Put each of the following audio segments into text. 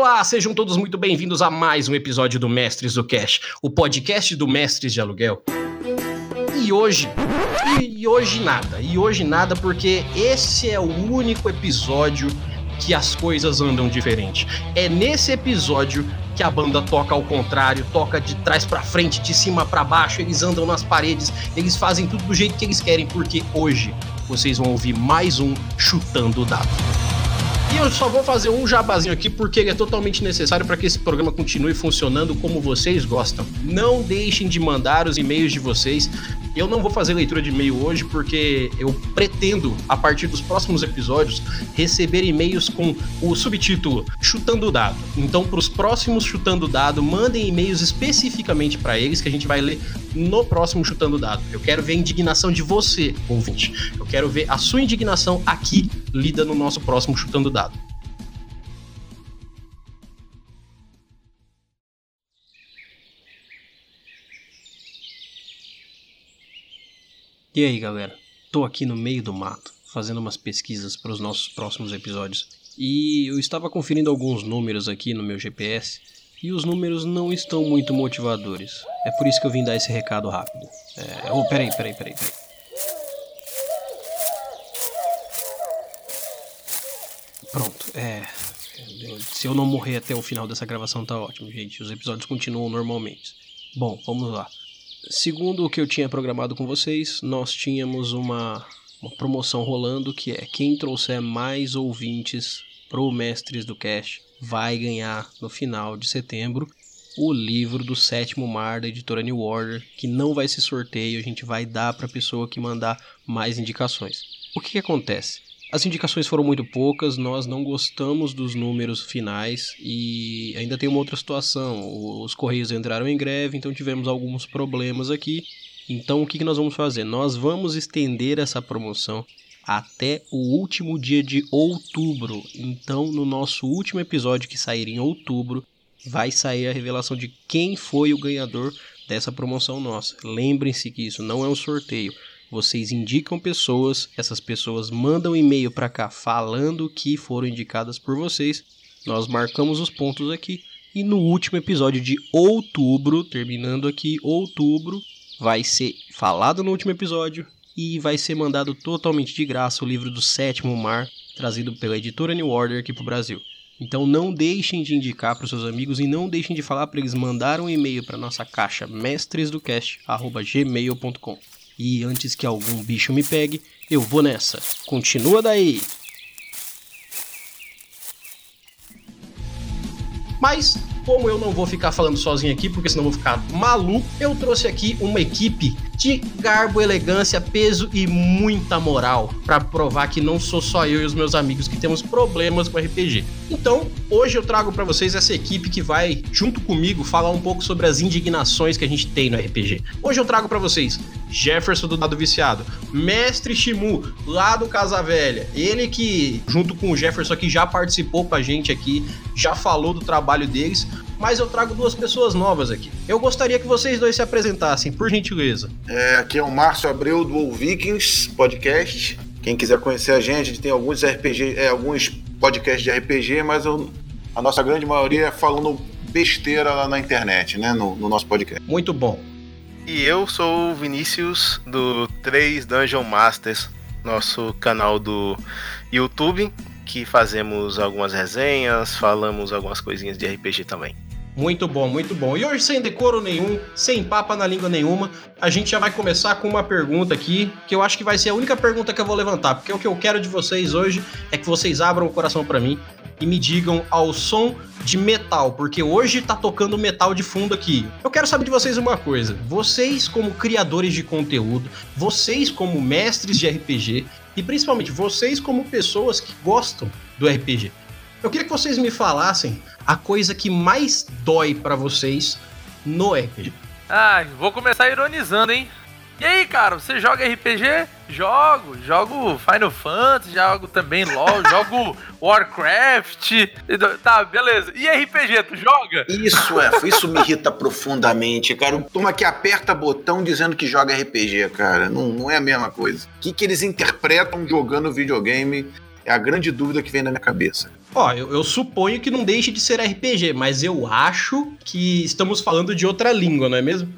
Olá, sejam todos muito bem-vindos a mais um episódio do Mestres do Cash, o podcast do Mestres de Aluguel. E hoje, e hoje nada, e hoje nada porque esse é o único episódio que as coisas andam diferente. É nesse episódio que a banda toca ao contrário, toca de trás para frente, de cima para baixo, eles andam nas paredes, eles fazem tudo do jeito que eles querem, porque hoje vocês vão ouvir mais um chutando o dado. E eu só vou fazer um jabazinho aqui porque ele é totalmente necessário para que esse programa continue funcionando como vocês gostam. Não deixem de mandar os e-mails de vocês. Eu não vou fazer leitura de e-mail hoje porque eu pretendo, a partir dos próximos episódios, receber e-mails com o subtítulo Chutando Dado. Então, para os próximos Chutando Dado, mandem e-mails especificamente para eles que a gente vai ler no próximo Chutando Dado. Eu quero ver a indignação de você, ouvinte. Eu quero ver a sua indignação aqui lida no nosso próximo Chutando Dado. E aí, galera? Tô aqui no meio do mato, fazendo umas pesquisas para os nossos próximos episódios. E eu estava conferindo alguns números aqui no meu GPS e os números não estão muito motivadores. É por isso que eu vim dar esse recado rápido. É... Oh, peraí, peraí, peraí, peraí. Pronto, é. Se eu não morrer até o final dessa gravação, tá ótimo, gente. Os episódios continuam normalmente. Bom, vamos lá. Segundo o que eu tinha programado com vocês, nós tínhamos uma, uma promoção rolando que é quem trouxer mais ouvintes pro Mestres do Cash vai ganhar no final de setembro o livro do sétimo mar da editora New Order, que não vai ser sorteio, a gente vai dar para a pessoa que mandar mais indicações. O que, que acontece? As indicações foram muito poucas, nós não gostamos dos números finais e ainda tem uma outra situação. Os Correios entraram em greve, então tivemos alguns problemas aqui. Então o que, nós vamos fazer? Nós vamos estender essa promoção até o último dia de outubro. Então, no nosso último episódio que sair em outubro, vai sair a revelação de quem foi o ganhador dessa promoção nossa. Lembrem-se que isso não é um sorteio. Vocês indicam pessoas, essas pessoas mandam e-mail para cá falando que foram indicadas por vocês. Nós marcamos os pontos aqui e no último episódio de outubro, terminando aqui outubro, vai ser falado no último episódio e vai ser mandado totalmente de graça o livro do Sétimo Mar, trazido pela editora New Order aqui para o Brasil. Então não deixem de indicar para os seus amigos e não deixem de falar para eles mandar um e-mail para nossa caixa mestresdocast@gmail.com. E antes que algum bicho me pegue, eu vou nessa. Continua daí! Mas, como eu não vou ficar falando sozinho aqui, porque senão eu vou ficar maluco, eu trouxe aqui uma equipe de garbo, elegância, peso e muita moral para provar que não sou só eu e os meus amigos que temos problemas com RPG. Então, hoje eu trago para vocês essa equipe que vai, junto comigo, falar um pouco sobre as indignações que a gente tem no RPG. Hoje eu trago para vocês Jefferson do Dado Viciado, Mestre Shimu, lá do Casa Velha, ele que, junto com o Jefferson aqui, já participou com a gente aqui, já falou do trabalho deles, mas eu trago duas pessoas novas aqui. Eu gostaria que vocês dois se apresentassem, por gentileza. É, aqui é o Márcio Abreu do All Vikings Podcast. Quem quiser conhecer a gente, a gente tem alguns RPG, é, alguns podcasts de RPG, mas eu, a nossa grande maioria é falando besteira lá na internet, né? No, no nosso podcast. Muito bom. E eu sou o Vinícius do 3 Dungeon Masters, nosso canal do YouTube, que fazemos algumas resenhas, falamos algumas coisinhas de RPG também. Muito bom, muito bom. E hoje, sem decoro nenhum, sem papa na língua nenhuma, a gente já vai começar com uma pergunta aqui, que eu acho que vai ser a única pergunta que eu vou levantar, porque o que eu quero de vocês hoje é que vocês abram o coração para mim e me digam ao som de metal, porque hoje tá tocando metal de fundo aqui. Eu quero saber de vocês uma coisa: vocês, como criadores de conteúdo, vocês, como mestres de RPG, e principalmente vocês, como pessoas que gostam do RPG, eu queria que vocês me falassem a coisa que mais dói para vocês no RPG. Ah, vou começar ironizando, hein? E aí, cara, você joga RPG? Jogo, jogo Final Fantasy, jogo também LoL, jogo Warcraft. Tá, beleza. E RPG, tu joga? Isso é, isso me irrita profundamente, cara. Toma que aperta botão dizendo que joga RPG, cara. Não, não é a mesma coisa. O que, que eles interpretam jogando videogame é a grande dúvida que vem na minha cabeça. Ó, eu, eu suponho que não deixe de ser RPG, mas eu acho que estamos falando de outra língua, não é mesmo?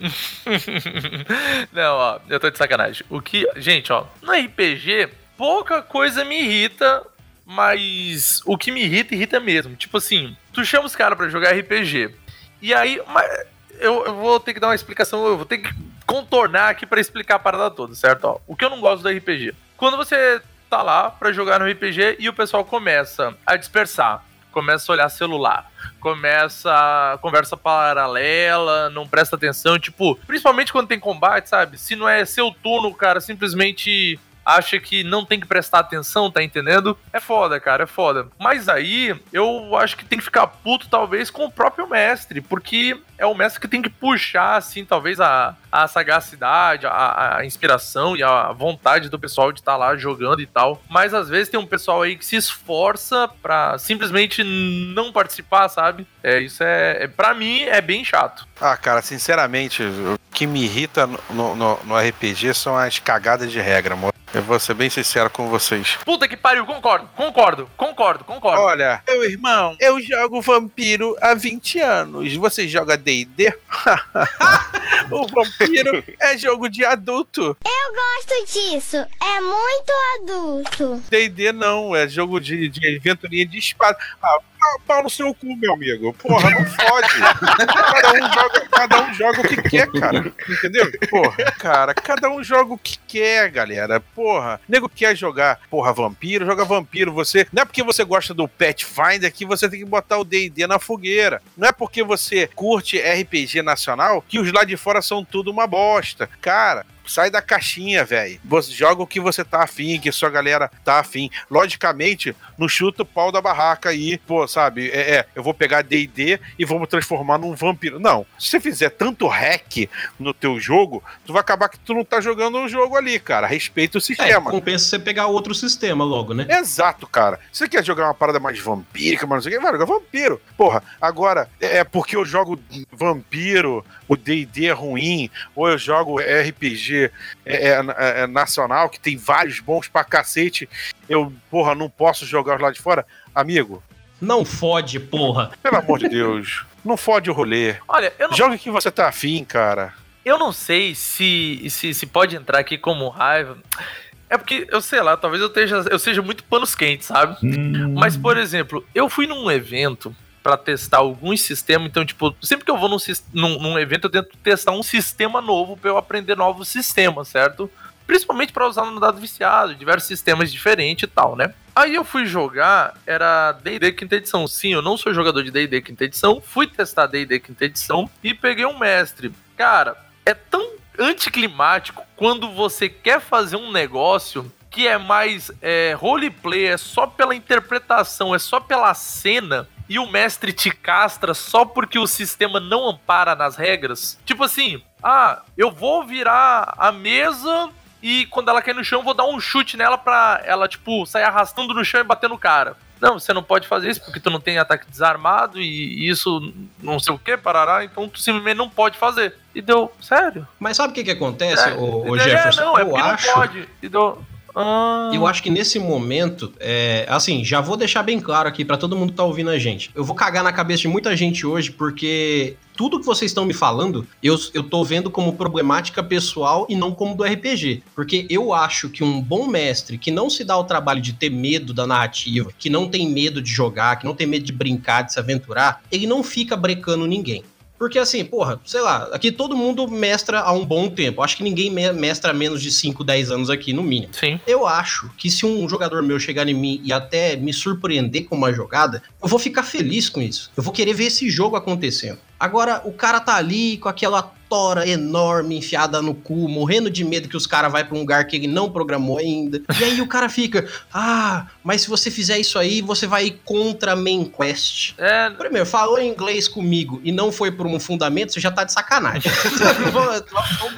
não, ó, eu tô de sacanagem. O que. Gente, ó, no RPG, pouca coisa me irrita, mas o que me irrita, irrita mesmo. Tipo assim, tu chama os caras pra jogar RPG. E aí. Eu, eu, vou ter que dar uma explicação, eu vou ter que contornar aqui para explicar a parada toda, certo? Ó, o que eu não gosto do RPG. Quando você tá lá para jogar no RPG e o pessoal começa a dispersar, começa a olhar celular, começa a conversa paralela, não presta atenção, tipo, principalmente quando tem combate, sabe? Se não é seu turno, cara simplesmente acha que não tem que prestar atenção, tá entendendo? É foda, cara, é foda. Mas aí eu acho que tem que ficar puto, talvez, com o próprio mestre, porque é o mestre que tem que puxar, assim, talvez a, a sagacidade, a, a inspiração e a vontade do pessoal de estar tá lá jogando e tal. Mas às vezes tem um pessoal aí que se esforça pra simplesmente não participar, sabe? É, isso é, é para mim, é bem chato. Ah, cara, sinceramente, o que me irrita no, no, no RPG são as cagadas de regra, amor. Eu vou ser bem sincero com vocês. Puta que pariu, concordo, concordo, concordo, concordo. Olha, meu irmão, eu jogo vampiro há 20 anos. Você joga DD? o vampiro é jogo de adulto. Eu gosto disso. É muito adulto. DD não, é jogo de, de aventurinha de espada. Ah, pau no seu cu, meu amigo. Porra, não fode. cada, um joga, cada um joga o que quer, cara. Entendeu? Porra, cara, cada um joga o que quer, galera. Porra, nego quer jogar, porra, vampiro, joga vampiro. Você. Não é porque você gosta do Pathfinder que você tem que botar o DD na fogueira. Não é porque você curte RPG nacional que os lá de fora são tudo uma bosta. Cara, sai da caixinha, velho. Joga o que você tá afim, que sua galera tá afim. Logicamente, não chuta o pau da barraca aí, pô, sabe? É, é eu vou pegar D&D e vou me transformar num vampiro. Não. Se você fizer tanto hack no teu jogo, tu vai acabar que tu não tá jogando um jogo ali, cara. Respeita o é, sistema. É, compensa você pegar outro sistema logo, né? Exato, cara. Você quer jogar uma parada mais vampírica, mas não sei o que, vai jogar vampiro. Porra, agora, é, é porque eu jogo vampiro, o D&D é ruim, ou eu jogo RPG é, é, é, nacional, que tem vários bons pra cacete, eu, porra, não posso jogar lá de fora. Amigo. Não fode, porra. Pelo amor de Deus. Não fode o rolê. Olha, eu não... Joga que você tá afim, cara. Eu não sei se, se, se pode entrar aqui como raiva. É porque, eu sei lá, talvez eu, esteja, eu seja muito panos quentes, sabe? Hum. Mas, por exemplo, eu fui num evento para testar alguns sistemas. Então, tipo, sempre que eu vou num, num, num, evento, eu tento testar um sistema novo para eu aprender novos sistemas, certo? Principalmente para usar no dado viciado, diversos sistemas diferentes e tal, né? Aí eu fui jogar, era D&D quinta edição. Sim, eu não sou jogador de D&D quinta edição, fui testar D&D quinta edição e peguei um mestre. Cara, é tão anticlimático quando você quer fazer um negócio que é mais é, roleplay, é só pela interpretação, é só pela cena, e o mestre te castra só porque o sistema não ampara nas regras? Tipo assim, ah, eu vou virar a mesa e quando ela cair no chão, eu vou dar um chute nela pra ela, tipo, sair arrastando no chão e bater no cara. Não, você não pode fazer isso porque tu não tem ataque desarmado e isso não sei o que, parará, então tu simplesmente não pode fazer. E deu, sério? Mas sabe o que que acontece, é, o, o Jefferson? É, não, é eu acho... não pode. E deu, ah. Eu acho que nesse momento, é, assim, já vou deixar bem claro aqui para todo mundo que tá ouvindo a gente. Eu vou cagar na cabeça de muita gente hoje, porque tudo que vocês estão me falando, eu, eu tô vendo como problemática pessoal e não como do RPG. Porque eu acho que um bom mestre que não se dá o trabalho de ter medo da narrativa, que não tem medo de jogar, que não tem medo de brincar, de se aventurar, ele não fica brecando ninguém. Porque assim, porra, sei lá, aqui todo mundo mestra há um bom tempo. Acho que ninguém mestra menos de 5, 10 anos aqui, no mínimo. Sim. Eu acho que se um jogador meu chegar em mim e até me surpreender com uma jogada, eu vou ficar feliz com isso. Eu vou querer ver esse jogo acontecendo. Agora, o cara tá ali com aquela tora enorme enfiada no cu, morrendo de medo que os caras vai para um lugar que ele não programou ainda. E aí o cara fica, ah, mas se você fizer isso aí, você vai ir contra a main quest. É... Primeiro, falou em inglês comigo e não foi por um fundamento, você já tá de sacanagem. vamos,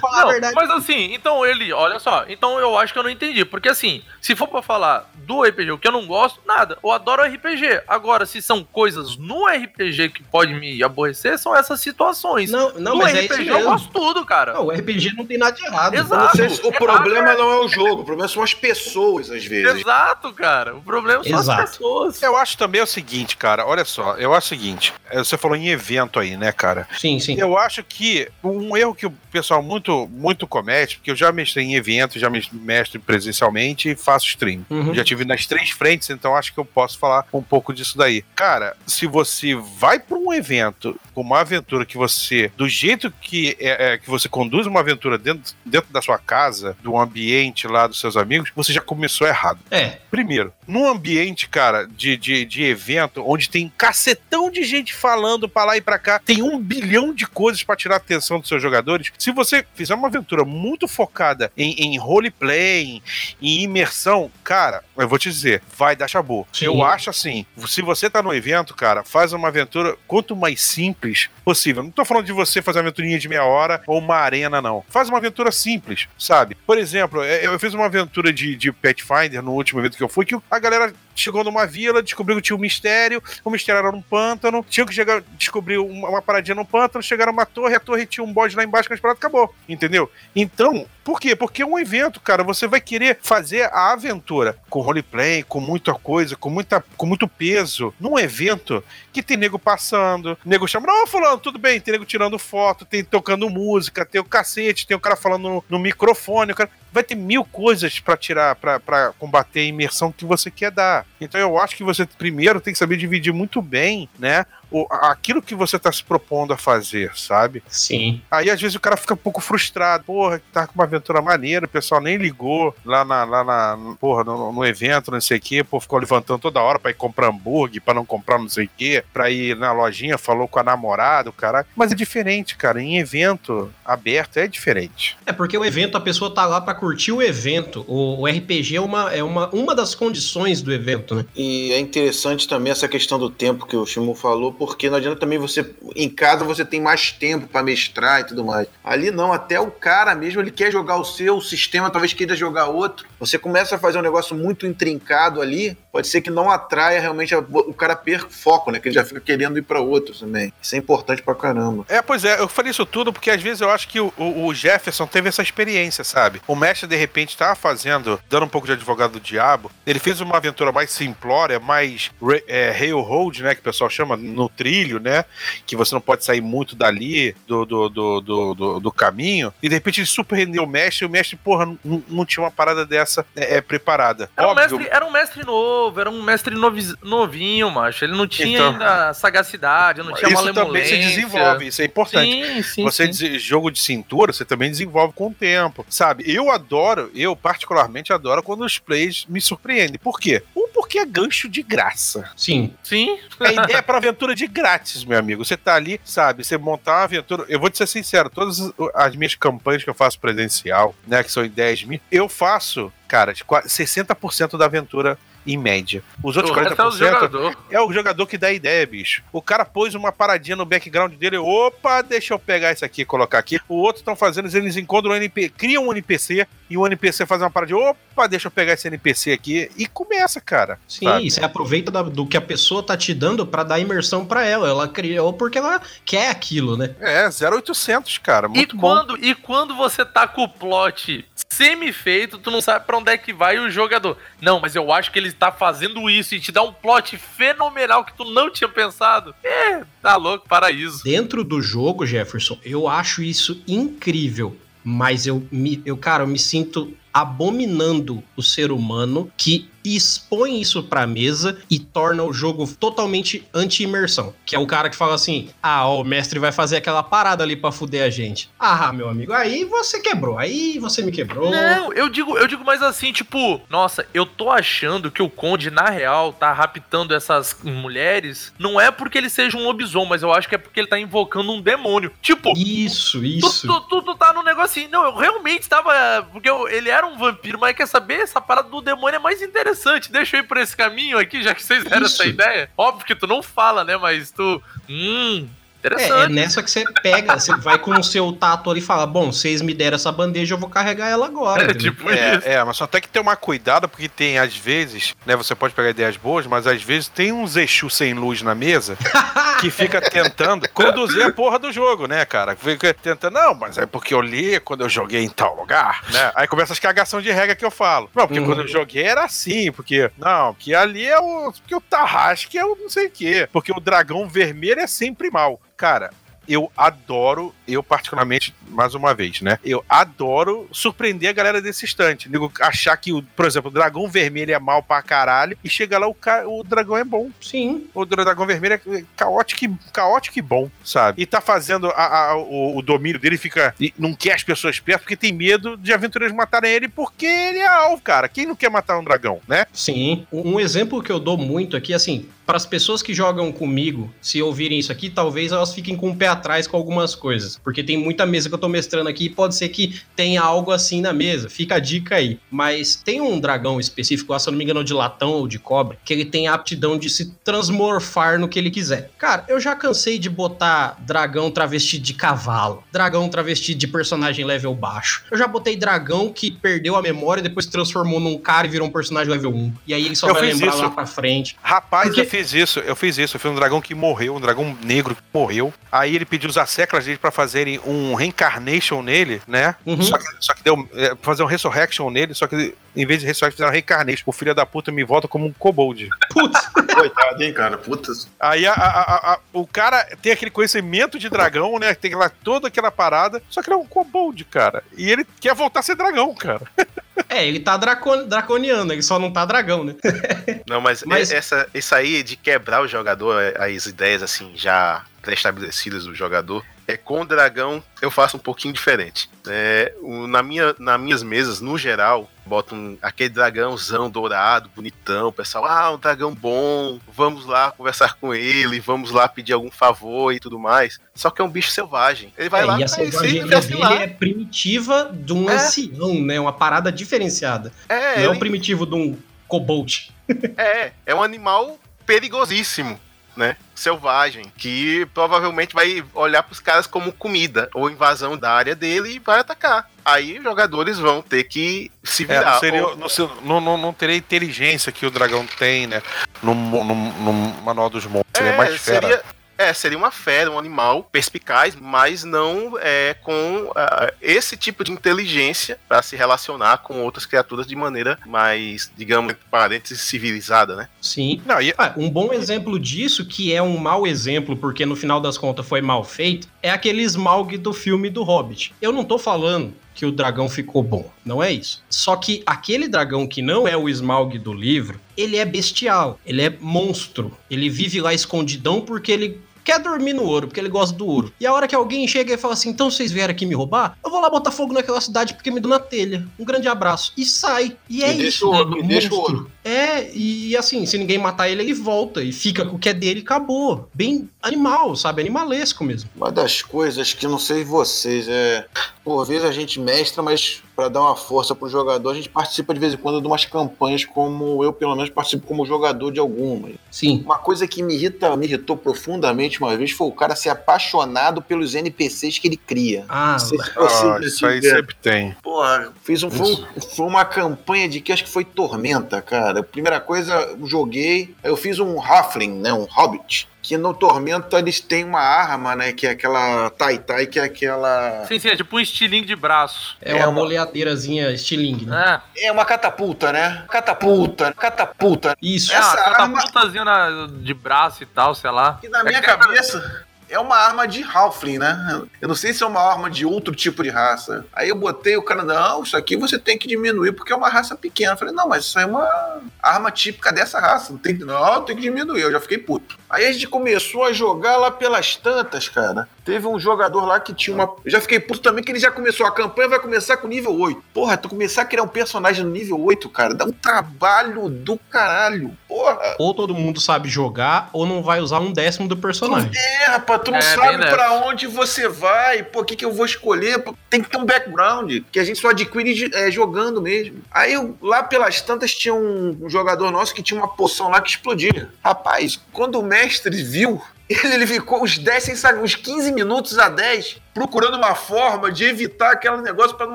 falar não, a verdade. Mas assim, então ele, olha só, então eu acho que eu não entendi, porque assim, se for para falar do RPG, o que eu não gosto, nada, eu adoro RPG. Agora, se são coisas no RPG que pode me aborrecer, são essas situações. Não, não, no mas RPG, é isso mesmo. Posso tudo, cara. Não, o RPG não tem nada de errado. Exato. Vocês- o É problema não é o jogo, o problema são as pessoas, às vezes. Exato, cara. O problema são Exato. as pessoas. Eu acho também o seguinte, cara, olha só, eu acho o seguinte, é, você falou em evento aí, né, cara? Sim, sim. Eu acho que um erro que o pessoal muito, muito comete, porque eu já mestrei em eventos, já mes- mestro presencialmente e faço stream. Uhum. Já tive nas três frentes, então acho que eu posso falar um pouco disso daí. Cara, se você vai para um evento com uma aventura que você, do jeito que é, é, que você conduz uma aventura dentro, dentro da sua casa, do ambiente lá dos seus amigos, você já começou errado. É, Primeiro, num ambiente, cara, de, de, de evento, onde tem cacetão de gente falando pra lá e pra cá, tem um bilhão de coisas pra tirar a atenção dos seus jogadores. Se você fizer uma aventura muito focada em, em roleplay, em imersão, cara, eu vou te dizer, vai dar chabu. Sim. Eu acho assim, se você tá no evento, cara, faz uma aventura quanto mais simples possível. Não tô falando de você fazer uma aventurinha de meia hora ou uma arena, não. Faz uma aventura simples, sabe? Por exemplo, é, eu fiz uma aventura de, de Pathfinder no último evento que eu fui, que a galera chegou numa vila, descobriu que tinha um mistério, o mistério era num pântano, tinha que chegar, descobrir uma, uma paradinha no pântano, chegaram numa torre, a torre tinha um bode lá embaixo com as paradas, acabou, entendeu? Então, por quê? Porque é um evento, cara, você vai querer fazer a aventura com roleplay, com muita coisa, com, muita, com muito peso, num evento que tem nego passando, nego chamando, ô fulano, tudo bem, tem nego tirando foto, tem tocando música, tem o cacete, tem o cara falando no, no microfone, o cara vai ter mil coisas pra tirar, pra combater a imersão que você quer dar. Então eu acho que você primeiro tem que saber dividir muito bem, né? O- aquilo que você tá se propondo a fazer, sabe? sim. Aí às vezes o cara fica um pouco frustrado. Porra, tá com uma aventura maneira, o pessoal nem ligou lá na, lá na porra, no, no evento, não sei o quê. Pô, ficou levantando toda hora pra ir comprar hambúrguer, pra não comprar não sei o quê, pra ir na lojinha, falou com a namorada, o caralho. Mas é diferente, cara. Em evento aberto é diferente. É porque o evento, a pessoa tá lá pra curtir o evento. O, o RPG é, uma, é uma, uma das condições do evento, né? E é interessante também essa questão do tempo que o Shimu falou, porque não adianta também você. Em casa você tem mais tempo pra mestrar e tudo mais. Ali não, até o cara mesmo, ele quer jogar o seu, sistema talvez queira jogar outro. Você começa a fazer um negócio muito intrincado ali, pode ser que não atraia realmente, a- o cara perca o foco, né? Que ele já fica querendo ir pra outro também. Isso é importante pra caramba. É, pois é, eu falei isso tudo porque às vezes eu acho que o, o- Jefferson teve essa experiência, sabe? O mestre, de repente, tava fazendo, dando um pouco de advogado do diabo. Ele fez uma aventura mais simplória, mais é, railroad, né? Que o pessoal chama no trilho, né? Que você não pode sair muito dali do, do, do, do, do- do caminho. E de repente ele surpreendeu o mestre e o mestre, porra, não, não tinha uma parada dessa é, é, preparada. Era um, mestre, era um mestre novo, era um mestre novi- novinho, macho. Ele não tinha Então- ainda sagacidade, não tinha Isso também se desenvolve, isso é importante. Sim, sim, você sim. jogo de cintura, você também desenvolve com o tempo, sabe? Eu adoro, eu particularmente adoro quando os plays me surpreendem. Por quê? Um, porque é gancho de graça. Sim. Sim. A ideia é pra aventura de grátis, meu amigo. Você tá ali, sabe? Você montar uma aventura. Eu vou te ser sincero, todas as minhas campanhas que eu faço presencial, né, que são em 10 mil, eu faço, cara, de qua- 60% da aventura em média. Os outros O resto é o 40% jogador. é o jogador que dá ideia, bicho. O cara pôs uma paradinha no background dele. Opa, deixa eu pegar isso aqui e colocar aqui. O outro estão fazendo, eles encontram um NPC, criam um NPC e o NPC faz uma paradinha. Opa, deixa eu pegar esse NPC aqui. E começa, cara. Sim, sabe? você aproveita do que a pessoa tá te dando pra dar imersão pra ela. Ela criou porque ela quer aquilo, né? É, 0800, cara. E Muito bom. quando, e quando você tá com o plot semi-feito, tu não sabe pra onde é que vai o jogador. Não, mas eu acho que ele tá fazendo isso e te dá um plot fenomenal que tu não tinha pensado. É, tá louco, paraíso. Dentro do jogo, Jefferson, eu acho isso incrível. Mas eu, me, eu, cara, eu me sinto abominando o ser humano que expõe isso pra mesa e torna o jogo totalmente anti-imersão. Que é o cara que fala assim: ah, ó, o mestre vai fazer aquela parada ali pra fuder a gente. Ah, meu amigo, aí você quebrou, aí você me quebrou. Não, eu digo, eu digo mais assim, tipo, nossa, eu tô achando que o Conde, na real, tá raptando essas mulheres. Não é porque ele seja um lobisomem, mas eu acho que é porque ele tá invocando um demônio. Tipo, Isso, Tu, isso. tu, tu, tu tá num negócio assim, não, eu realmente tava. Porque eu- ele era um vampiro, mas quer saber? Essa parada do demônio é mais interessante. Deixa eu ir por esse caminho aqui, já que vocês deram Isso. essa ideia. Óbvio que tu não fala, né? Mas tu. Hum. É, é Interessante. nessa que você pega, você vai com o seu tato ali e fala: Bom, vocês me deram essa bandeja, eu vou carregar ela agora. É, tipo isso. É, é, mas só tem que tomar cuidado, porque tem, às vezes, né? Você pode pegar ideias boas, mas às vezes tem uns Exu sem luz na mesa que fica tentando conduzir a porra do jogo, né, cara? Fica tentando, não, mas é porque eu li quando eu joguei em tal lugar, né? Aí começa as cagação de regra que eu falo. Não, porque Uhum. quando eu joguei era assim, porque. Não, que ali é o. Porque o Tarrasque é o não sei o quê. Porque o dragão vermelho é sempre mal. Cara. Eu adoro, eu particularmente, mais uma vez, né? Eu adoro surpreender a galera desse instante. Nego achar que, o, por exemplo, o dragão vermelho é mal pra caralho e chega lá o, ca- o dragão é bom. Sim. O dragão vermelho é caótico, e- caótico e bom, sabe? E tá fazendo a- a- o, o domínio dele, fica. e não quer as pessoas perto porque tem medo de aventureiros matarem ele porque ele é alvo, cara. Quem não quer matar um dragão, né? Sim. Um um exemplo que eu dou muito aqui, assim, para as pessoas que jogam comigo, se ouvirem isso aqui, talvez elas fiquem com o pé atrás com algumas coisas. Porque tem muita mesa que eu tô mestrando aqui e pode ser que tenha algo assim na mesa. Fica a dica aí. Mas tem um dragão específico, lá, se eu não me engano, de latão ou de cobre, que ele tem a aptidão de se transmorfar no que ele quiser. Cara, eu já cansei de botar dragão travesti de cavalo, dragão travesti de personagem level baixo. Eu já botei dragão que perdeu a memória e depois se transformou num cara e virou um personagem level 1. E aí ele só Eu vai lembrar isso. lá pra frente. Rapaz, Porque- eu fiz isso, eu fiz isso. Eu fiz um dragão que morreu, um dragão negro que morreu. Aí ele pediu os asseclas dele pra fazerem um reincarnation nele, né? Uhum. Só, que, só que deu. É, fazer um resurrection nele, só que em vez de resurrection, fizeram reincarnation. O filho da puta me volta como um kobold. Putz, Coitado, hein, cara? Putas. Aí a- a- a- a- o cara tem aquele conhecimento de dragão, né? Tem lá toda aquela parada, só que ele é um kobold, cara. E ele quer voltar a ser dragão, cara. é, ele tá dracon- draconiano, ele só não tá dragão, né? Não, mas, Mas- essa, isso aí de quebrar o jogador, é, as ideias assim já pré-estabelecidas do jogador, é com o dragão eu faço um pouquinho diferente. É, o- na minha, nas minhas mesas, no geral, boto um, aquele dragãozão dourado, bonitão, o pessoal, ah, um dragão bom, vamos lá conversar com ele, vamos lá pedir algum favor e tudo mais. Só que é um bicho selvagem. Ele vai É, lá e a se selvageria investe dele é primitiva de um É. ancião, né? Uma parada diferenciada. É, não é o primitivo de um kobold. É, é um animal perigosíssimo, né? Selvagem, que provavelmente vai olhar pros caras como comida ou invasão da área dele e vai atacar. Aí os jogadores vão ter que se É, virar. não, seria, Ou- não, não, não, não teria inteligência que o dragão tem, né? No, no, no manual dos monstros. Seria É, mais fera. seria, é, seria uma fera, um animal perspicaz, mas não é, com ah, esse tipo de inteligência para se relacionar com outras criaturas de maneira mais, digamos, parênteses, civilizada, né? Sim. Não, e, Ah, um bom exemplo disso, que é um mau exemplo, porque no final das contas foi mal feito, é aquele Smaug do filme do Hobbit. Eu não tô falando que o dragão ficou bom, não é isso. Só que aquele dragão que não é o Smaug do livro, ele é bestial, ele é monstro. Ele vive lá escondidão porque ele quer dormir no ouro, porque ele gosta do ouro. E a hora que alguém chega e fala assim: então vocês vieram aqui me roubar? Eu vou lá botar fogo naquela cidade porque me deu na telha. Um grande abraço. E sai. E é E deixa isso. o ouro, né? e deixa o ouro. É, e assim, se ninguém matar ele, ele volta e fica com o que é dele e acabou. Bem animal, sabe? Animalesco mesmo. Uma das coisas que não sei vocês é. Por vezes a gente mestra, mas para dar uma força pro jogador, a gente participa de vez em quando de umas campanhas, como eu, pelo menos, participo como jogador de algumas. Sim. Uma coisa que me irrita, me irritou profundamente uma vez foi o cara ser apaixonado pelos NPCs que ele cria. Ah, se ah, isso aí sempre tem. Porra, fiz um, foi, foi uma campanha de que acho que foi Tormenta, cara. Primeira coisa, eu joguei, eu fiz um Halfling, né, um Hobbit, que no Tormenta eles têm uma arma, né, que é aquela Tai Tai, que é aquela... Sim, sim, é tipo um estilingue de braço. é, é uma uma- boleadeirazinha estilingue, né? É, É uma catapulta, né? Catapulta, catapulta. Isso. é uma Essa arma- catapultazinha na- de braço e tal, sei lá. E na minha É que- cabeça é uma arma de Halfling, né? Eu não sei se é uma arma de outro tipo de raça. Aí eu botei o cara, não, isso aqui você tem que diminuir porque é uma raça pequena. Eu falei, não, mas isso é uma arma típica dessa raça. Não, tem, não, tem que diminuir. Eu já fiquei puto. Aí a gente começou a jogar lá pelas tantas, cara. Teve um jogador lá que tinha uma. Eu já fiquei puto também que ele já começou. A campanha vai começar com nível 8. Porra, tu começar a criar um personagem no nível 8, cara, dá um trabalho do caralho. Porra. Ou todo mundo sabe jogar, ou não vai usar um décimo do personagem. É, rapaz, tu não É, sabe pra onde você vai, pô, o que, que eu vou escolher. Pô, Tem que ter um background, que a gente só adquire é, jogando mesmo. Aí lá pelas tantas tinha um, um jogador nosso que tinha uma poção lá que explodia. Rapaz, quando o mestre viu Ele, ficou uns 10, sem uns 15 minutos a 10 procurando uma forma de evitar aquele negócio pra não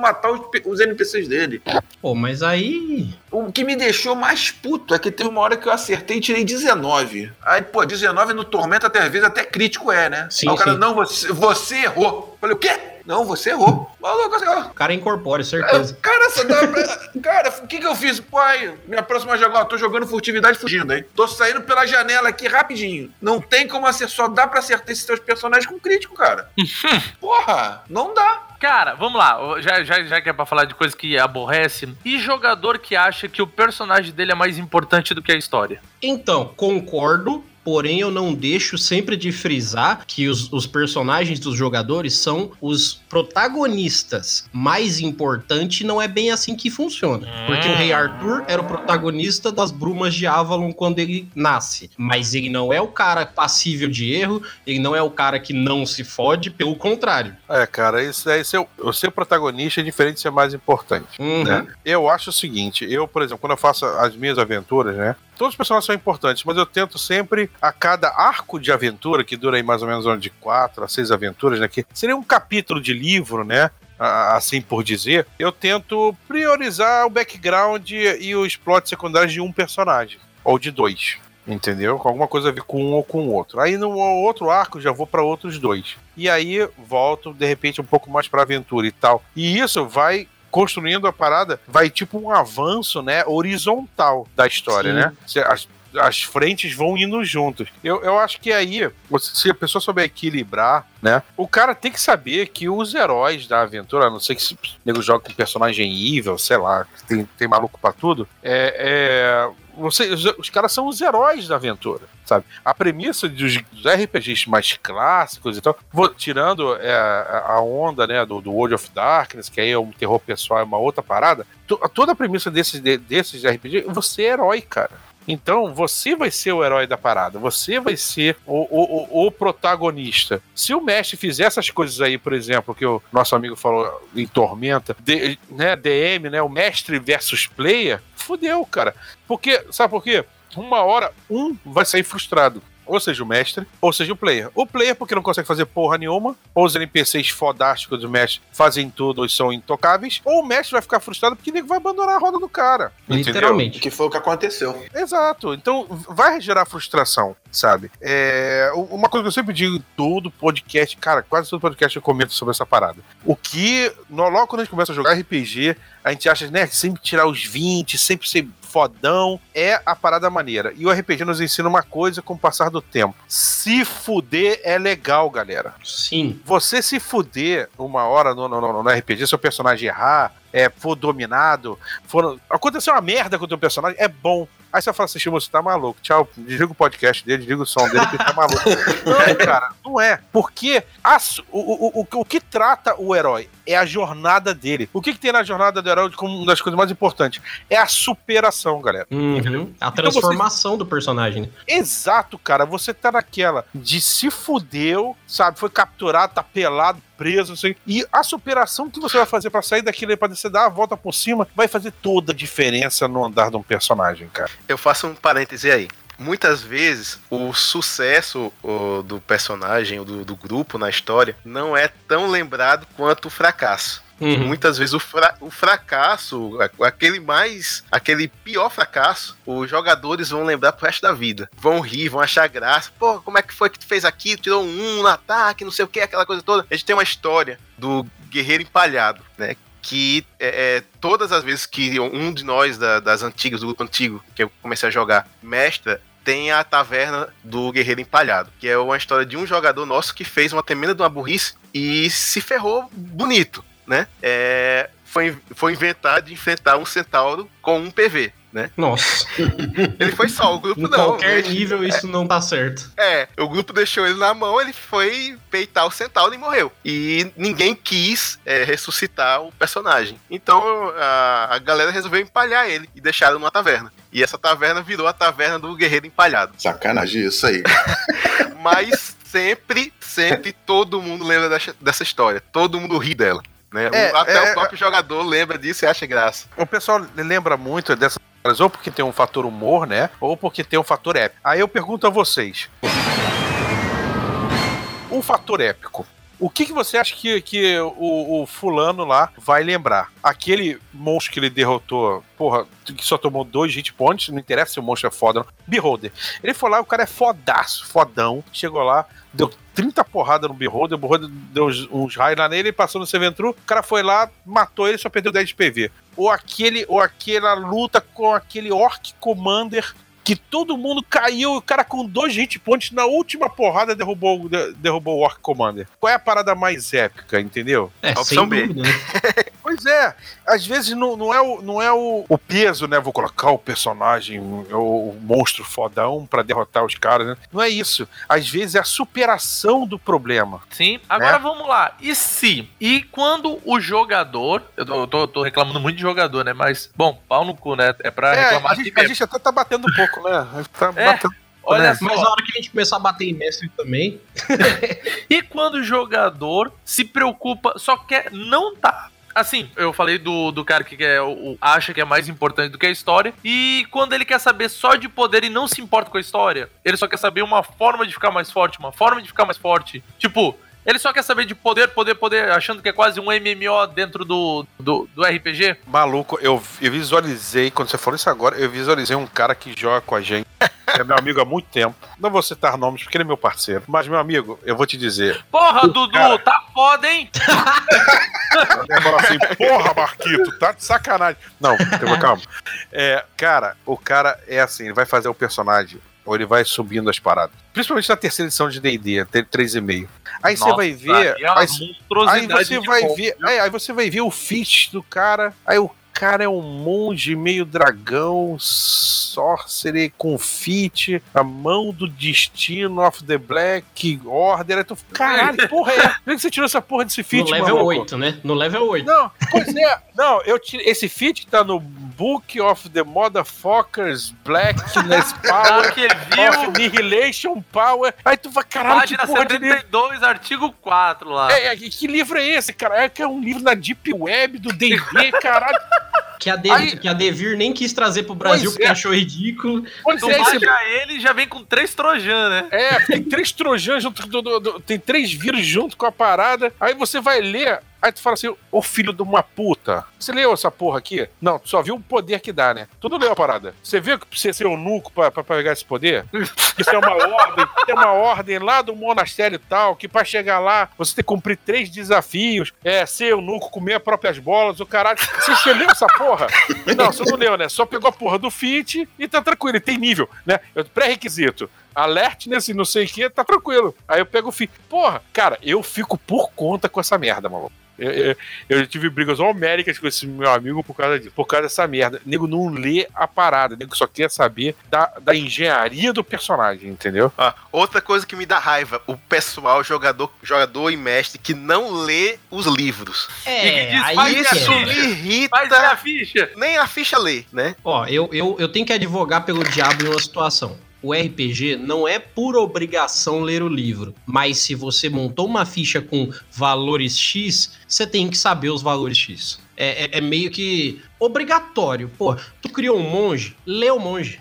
matar os, os NPCs dele. Pô, mas aí. O que me deixou mais puto é que teve uma hora que eu acertei e tirei 19. Aí, pô, 19 no Tormenta até às vezes até crítico é, né? Sim, Aí o cara, sim. não, você, você errou. Falei, o quê? Não, você errou. Maluco, você errou. O cara incorpora, Cara, certeza. cara, você dá pra... cara, o que que eu fiz? Pai, minha próxima jogada, tô jogando furtividade fugindo, hein? Tô saindo pela janela aqui rapidinho. Não tem como acertar, só dá pra acertar esses teus personagens com crítico, cara. Porra, não dá. Cara, vamos lá. Já, já, já que é pra falar de coisa que aborrece. E jogador que acha que o personagem dele é mais importante do que a história? Então, concordo. Porém, eu não deixo sempre de frisar que os, os personagens dos jogadores são os protagonistas. Mais importante não é bem assim que funciona. Porque o Rei Arthur era o protagonista das Brumas de Avalon quando ele nasce. Mas ele não é o cara passível de erro, ele não é o cara que não se fode, pelo contrário. É, cara, isso é ser, o ser protagonista é diferente de ser mais importante. Uhum. né? Eu acho o seguinte, eu, por exemplo, quando eu faço as minhas aventuras, né? Todos os personagens são importantes, mas eu tento sempre, a cada arco de aventura, que dura aí mais ou menos de quatro a seis aventuras, né? Que seria um capítulo de livro, né? Assim por dizer, eu tento priorizar o background e os plots secundários de um personagem, ou de dois. Entendeu? Com alguma coisa a ver com um ou com o outro. Aí no outro arco já vou para outros dois. E aí volto, de repente, um pouco mais pra aventura e tal. E isso vai construindo a parada, vai tipo um avanço, né, horizontal da história, Sim. né? Se As, as frentes vão indo juntos. Eu, eu acho que aí, se a pessoa souber equilibrar, né, o cara tem que saber que os heróis da aventura, a não sei que se o nego joga com personagem evil, sei lá, tem, tem maluco pra tudo, é, é, você, os, os caras são os heróis da aventura, sabe? A premissa dos, dos RPGs mais clássicos e tal, vou, tirando é, a onda né, do, do World of Darkness, que aí é um terror pessoal, é uma outra parada, to- toda a premissa desses, de- desses RPGs, você é herói, cara. Então, você vai ser o herói da parada, você vai ser o, o, o- o protagonista. Se o mestre fizer essas coisas aí, por exemplo, que o nosso amigo falou em Tormenta, né, DM, né, o mestre versus player, fudeu, cara. Porque, sabe por quê? Uma hora, um vai sair frustrado. Ou seja, o mestre, ou seja, o player. O player, porque não consegue fazer porra nenhuma, ou os NPCs fodásticos do mestre fazem tudo e são intocáveis, ou o mestre vai ficar frustrado porque ele vai abandonar a roda do cara. Entendeu? Literalmente. Que foi o que aconteceu. Exato. Então vai gerar frustração, sabe? É, uma coisa que eu sempre digo em todo podcast, cara, quase todo podcast eu comento sobre essa parada. O que, no- logo quando a gente começa a jogar RPG, a gente acha, né, que sempre tirar os 20, sempre ser fodão, é a parada maneira. E o RPG nos ensina uma coisa com o passar do tempo. Se fuder é legal, galera Sim. você se fuder uma hora no, no, no- no RPG, seu personagem errar, é, for dominado, for, acontecer uma merda com o teu personagem, é bom. Aí você fala assim, Shimo, você tá maluco. Tchau, desliga o podcast dele, desliga o som dele, que ele tá maluco. Não, cara, não é. Porque as- o, o, o, o que trata o herói é a jornada dele. O que, que tem na jornada do herói como uma das coisas mais importantes? É a superação, galera. Uhum. A Então você- transformação do personagem. né? Exato, cara. Você tá naquela de se fudeu, sabe? Foi capturado, tá pelado, preso, sei. E a superação que você vai fazer pra sair daquilo aí, pra você dar a volta por cima, vai fazer toda a diferença no andar de um personagem, cara. Eu faço um parêntese aí. Muitas vezes o sucesso ó, do personagem ou do, do grupo na história não é tão lembrado quanto o fracasso. Uhum. Muitas vezes o, fra- o fracasso, aquele mais. aquele pior fracasso, os jogadores vão lembrar pro resto da vida. Vão rir, vão achar graça. Pô, como é que foi que tu fez aqui? Tirou um no ataque, não sei o que, aquela coisa toda. A gente tem uma história do guerreiro empalhado, né? Que é, é, todas as vezes que um de nós da- das antigas, do grupo antigo, que eu comecei a jogar, mestra, tem a taverna do Guerreiro Empalhado, que é uma história de um jogador nosso que fez uma tremenda de uma burrice e se ferrou bonito, né? É, foi, foi inventar de enfrentar um centauro com um PV, né? Nossa, Ele foi só, o grupo em não. qualquer né? nível isso não tá certo. É, o grupo deixou ele na mão, ele foi peitar o centauro e morreu. E ninguém quis é, ressuscitar o personagem. Então a, a galera resolveu empalhar ele e deixaram numa taverna. E essa taverna virou a taverna do Guerreiro Empalhado. Sacanagem isso aí. Mas sempre, sempre todo mundo lembra dessa, dessa história. Todo mundo ri dela. Né? O- É, até é, o próprio jogador lembra disso e acha graça. O pessoal lembra muito dessas coisas, ou porque tem um fator humor, né? Ou porque tem um fator épico. Aí eu pergunto a vocês: um fator épico. O que, que você acha que, que o, o fulano lá vai lembrar? Aquele monstro que ele derrotou, porra, que só tomou dois hit points, não interessa se o monstro é foda, não. Beholder. Ele foi lá, o cara é fodaço, fodão. Chegou lá, deu 30 porradas no Beholder, o Beholder deu uns, raios lá nele, passou no Seventru, o cara foi lá, matou ele, só perdeu 10 de PV. Ou aquele, ou aquela luta com aquele Orc Commander que todo mundo caiu, o cara com dois hit points na última porrada derrubou, de- derrubou o Orc Commander. Qual é a parada mais épica, entendeu? É, Opção sem B. dúvida, né? Pois é, às vezes não, não é, o, não é o, o peso, né? Vou colocar o personagem, o, o monstro fodão pra derrotar os caras, né? Não é isso. Às vezes é a superação do problema. Sim. Agora Né? vamos lá. E se? E quando o jogador. Eu tô, eu tô- tô reclamando muito de jogador, né? Mas, bom, pau no cu, né? É pra É, reclamar a, gente, a gente até tá batendo um pouco, né? Tá É. batendo. Olha né? só. Mas na hora que a gente começar a bater em mestre também. E quando o jogador se preocupa, só quer não tá. Assim, eu falei do, do cara que o, o- acha que é mais importante do que a história. E quando ele quer saber só de poder e não se importa com a história, ele só quer saber uma forma de ficar mais forte, uma forma de ficar mais forte. Tipo, ele só quer saber de poder, poder, poder, achando que é quase um MMO dentro do, do, do RPG. Maluco, eu, eu visualizei, quando você falou isso agora, eu visualizei um cara que joga com a gente. É meu amigo há muito tempo. Não vou citar nomes porque ele é meu parceiro. Mas, meu amigo, eu vou te dizer. Porra, Dudu, cara. tá foda, hein? Fala assim, porra, Marquito, tá de sacanagem. Não, calma. É, cara, o cara é assim, ele vai fazer o personagem, ou ele vai subindo as paradas. Principalmente na terceira edição de D&D, até 3,5. Aí você vai ver... aí é Aí, você vai bom. ver... Aí, aí você vai ver o feat do cara, aí o cara é um monge meio dragão, sorcerer com feat, a mão do destino of the Black Order. Aí tu, caralho, porra é? Por que você tirou essa porra desse feat, no level maluco? 8, né? No level 8. Não, pois é. Não, eu tirei. Esse feat tá no Book of the Motherfuckers Blackness Power. que viu? Annihilation Power. Aí tu vai, caralho, que Página porra de livro. 72, artigo 4 lá. É, é, que livro é esse, cara? É que é um livro na Deep Web do D&D, caralho. Que a, De- Aí- que a Devir nem quis trazer pro Brasil Pois porque é. achou ridículo. Pois Tu é, esse... baixa ele e já vem com três trojan, né? É, tem três trojans junto, do- do- do- tem três vírus junto com a parada. Aí você vai ler, aí tu fala assim, ô filho de uma puta. Você leu essa porra aqui? Não, tu só viu o poder que dá, né? Tu não leu a parada. Você viu que precisa ser eunuco pra, pra pegar esse poder? Isso é uma ordem, tem uma ordem lá do monastério e tal, que pra chegar lá, você tem que cumprir três desafios. É, ser eunuco, comer as próprias bolas, o caralho. Você, você leu essa porra? Não, você não leu, né? Só pegou a porra do fit e tá tranquilo, ele tem nível, né? Pré-requisito. Alertness e não sei o que, tá tranquilo. Aí eu pego o fit. Porra, cara, eu fico por conta com essa merda, maluco. Eu, eu- eu tive brigas homéricas com esse meu amigo por causa disso, por causa dessa merda. O nego não lê a parada, o nego só quer saber da, da engenharia do personagem, entendeu? Ó, outra coisa que me dá raiva, o pessoal, jogador, jogador e mestre, que não lê os livros. É, E diz, aí que Isso isso, é. me irrita. Faz a ficha. Nem a ficha lê, né? Ó, eu, eu, eu tenho que advogar pelo diabo em uma situação. O RPG não é por obrigação ler o livro, mas se você montou uma ficha com valores X, você tem que saber os valores X. É, é- é meio que obrigatório. Pô, tu criou um monge, lê o monge.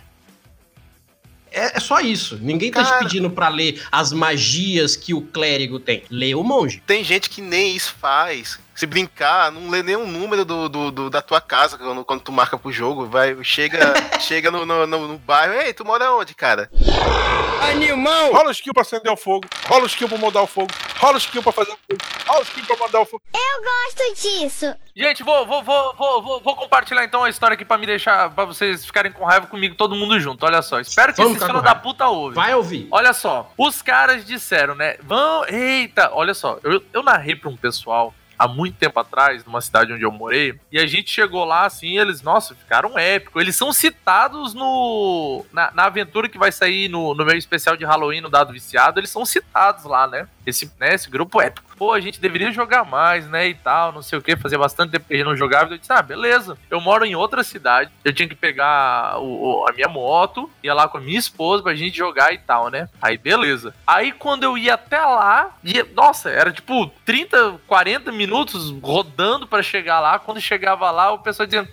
É, é só isso. Ninguém tá Cara. te pedindo pra ler as magias que o clérigo tem. Lê o monge. Tem gente que nem isso faz. Se brincar, não lê nenhum número do, do- do- da tua casa quando, quando tu marca pro jogo. Vai, chega chega no, no, no- no bairro. Ei, tu mora onde, cara? Rola o skill pra acender o fogo, rola o skill pra mudar o fogo, rola o skill pra fazer o fogo, rola o skill pra mandar o fogo. Gosto disso. Gente, vou, vou, vou, vou, vou, vou compartilhar então a história aqui pra me deixar, pra vocês ficarem com raiva comigo, todo mundo junto. Olha só, espero que Vamos ficar filhos com da puta ouvem. Vai ouvir. Olha só, os caras disseram, né? Vão. Eita, olha só, eu, eu narrei pra um pessoal há muito tempo atrás, numa cidade onde eu morei, e a gente chegou lá assim, eles, nossa, ficaram épicos. Eles são citados no. Na, na aventura que vai sair no, no meu especial de Halloween no Dado Viciado, eles são citados lá, né? Esse, né, esse grupo épico. Pô, a gente deveria jogar mais, né? E tal, não sei o que, fazia bastante tempo que a gente não jogava. Eu disse, ah, beleza. Eu moro em outra cidade, eu tinha que pegar o- a minha moto, ia lá com a minha esposa pra gente jogar e tal, né? Aí, beleza. Aí, quando eu ia até lá, ia, nossa, era tipo 30, 40 minutos rodando pra chegar lá. Quando chegava lá, o pessoal dizia,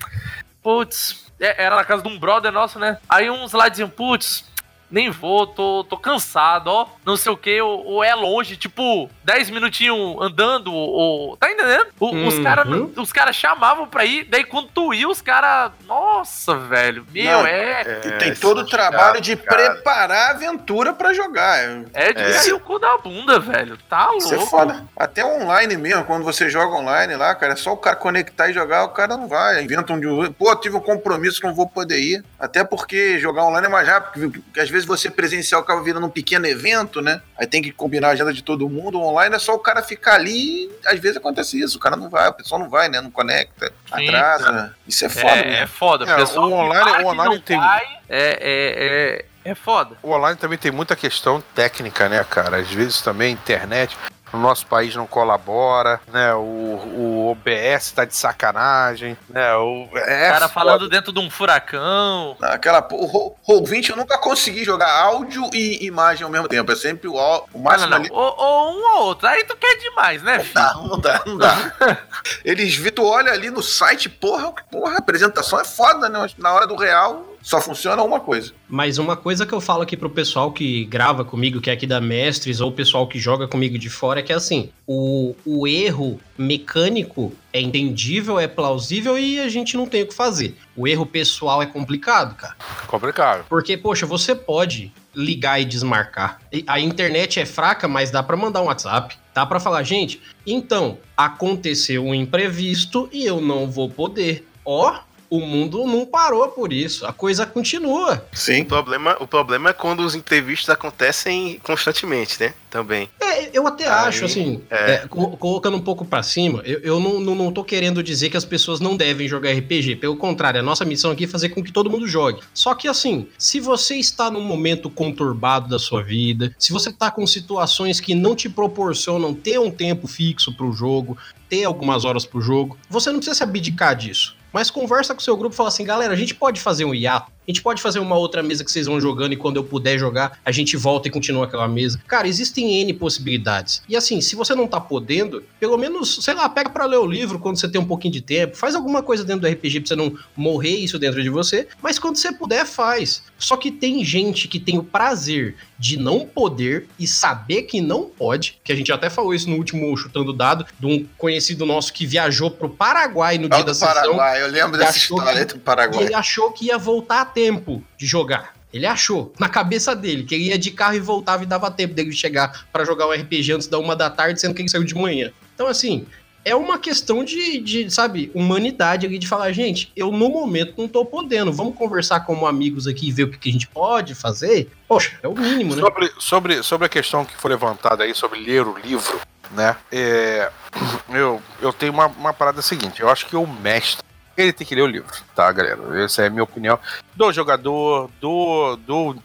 putz, é- era na casa de um brother nosso, né? Aí uns lá diziam, putz, nem vou, tô, tô cansado, ó. Não sei o que, ou, ou é longe, tipo, 10 minutinhos andando, ou. Tá entendendo? O- Os Uhum. caras os cara chamavam pra ir, daí quando tu ia, os caras. Nossa, velho. Meu, Não, é. E É, tem todo o é trabalho de cara. preparar a aventura pra jogar. É- É de cair o cu da bunda, velho. Tá louco. Isso é foda. Até online mesmo, quando você joga online lá, cara, é só o cara conectar e jogar, o cara não vai. Inventa um de. Pô, tive um compromisso, não vou poder ir. Até porque jogar online é mais rápido, porque às vezes você presencial acaba virando um pequeno evento, né? Aí tem que combinar a agenda de todo mundo. O online é só o cara ficar ali e às vezes acontece isso. O cara não vai, o pessoal não vai, né? Não conecta, Sim, atrasa. Isso é foda, É, né? é foda. É, pessoal o online- o online tem- é, é, é, é foda. O online também tem muita questão técnica, né, cara? Às vezes também a internet no nosso país não colabora, né? O, o OBS tá de sacanagem, né? O, é O cara foda. falando dentro de um furacão. Aquela, o Ro- Roll20 eu nunca consegui jogar áudio e imagem ao mesmo tempo. É sempre o, o Não, máximo não, ali. não. Ou, ou um ou outro. Aí tu quer demais, né, filho? Não, não dá, não dá. Eles tu olha ali no site, porra, porra, a apresentação é foda, né? Na hora do real, só funciona uma coisa. Mas uma coisa que eu falo aqui pro pessoal que grava comigo, que é aqui da Mestres, ou o pessoal que joga comigo de fora, é que assim, o, o erro mecânico é entendível, é plausível e a gente não tem o que fazer. O erro pessoal é complicado, cara. complicado. Porque, poxa, você pode ligar e desmarcar. A internet é fraca, mas dá pra mandar um WhatsApp. Dá pra falar, gente, então, aconteceu um imprevisto e eu não vou poder. Ó, o mundo não parou por isso. A coisa continua. O Sim. problema, o problema é quando os imprevistos acontecem constantemente, né? Também. É, eu até Aí, acho, assim, é. é, co- colocando um pouco pra cima, eu, eu não, não, não tô querendo dizer que as pessoas não devem jogar RPG. Pelo contrário, a nossa missão aqui é fazer com que todo mundo jogue. Só que, assim, se você está num momento conturbado da sua vida, se você tá com situações que não te proporcionam ter um tempo fixo pro jogo, ter algumas horas pro jogo, você não precisa se abdicar disso. Mas conversa com o seu grupo e fala assim, galera, a gente pode fazer um hiato, a gente pode fazer uma outra mesa que vocês vão jogando e quando eu puder jogar, a gente volta e continua aquela mesa. Cara, existem N possibilidades. E assim, se você não tá podendo, pelo menos, sei lá, pega pra ler o livro quando você tem um pouquinho de tempo, faz alguma coisa dentro do RPG pra você não morrer isso dentro de você, mas quando você puder, faz. Só que tem gente que tem o prazer de não poder e saber que não pode, que a gente até falou isso no último chutando dado, de um conhecido nosso que viajou pro Paraguai no dia da do sessão. Paraguai, eu lembro dessa história que- do E Paraguai. ele achou que ia voltar tempo de jogar. Ele achou, na cabeça dele, que ele ia de carro e voltava e dava tempo dele chegar pra jogar o RPG antes da uma da tarde, sendo que ele saiu de manhã. Então, assim, é uma questão de, de, sabe, humanidade ali, de falar, gente, eu no momento não tô podendo, vamos conversar como amigos aqui e ver o que, que a gente pode fazer? Poxa, é o mínimo, né? Sobre, sobre, sobre a questão que foi levantada aí sobre ler o livro, né? É, eu, eu tenho uma, uma parada seguinte: eu acho que o mestre. Ele tem que ler o livro, tá, galera? Essa é a minha opinião. Do jogador, do, do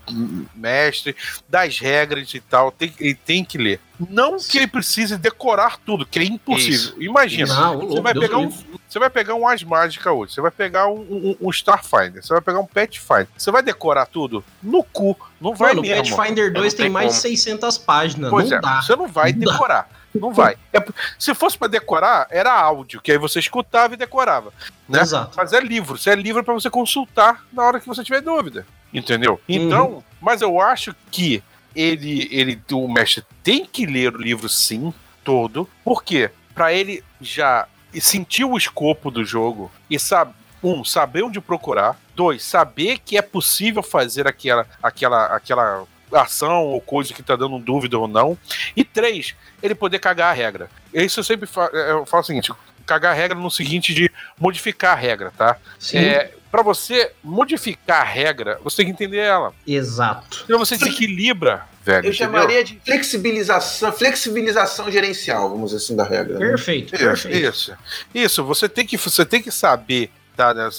mestre, das regras e tal. Tem, ele tem que ler. Não que ele precise decorar tudo, que é impossível. Isso. Imagina. Não, Você louco, vai, Deus pegar um, você vai pegar um As Mágica hoje, você vai pegar um, um, um Starfinder, você vai pegar um Pathfinder. Você vai decorar tudo? No cu. Não vai Mano, o mesmo. Pathfinder 2 Não tem tem mais de como. 600 páginas, Pois não é, dá. você não vai Não dá. Não vai. É- se fosse pra decorar, era áudio, que aí você escutava e decorava. Né? Exato. Mas é livro. Isso é livro pra você consultar na hora que você tiver dúvida. Entendeu? Então, mas eu acho que ele, ele, o mestre tem que ler o livro sim, todo. Por quê? Pra ele já sentir o escopo do jogo e saber. Um, saber onde procurar. Dois, saber que é possível fazer aquela, aquela, aquela ação ou coisa que tá dando dúvida ou não. E três, ele poder cagar a regra. Isso eu sempre fa eu falo o seguinte: cagar a regra no seguinte de modificar a regra, tá? Sim, É, para você modificar a regra, você tem que entender ela. exato. Então você desequilibra, velho. Eu entendeu? chamaria de flexibilização, flexibilização gerencial, vamos dizer assim, da regra. né? Perfeito, Isso, perfeito. isso. Isso, você tem que, você tem que saber, tá? Né?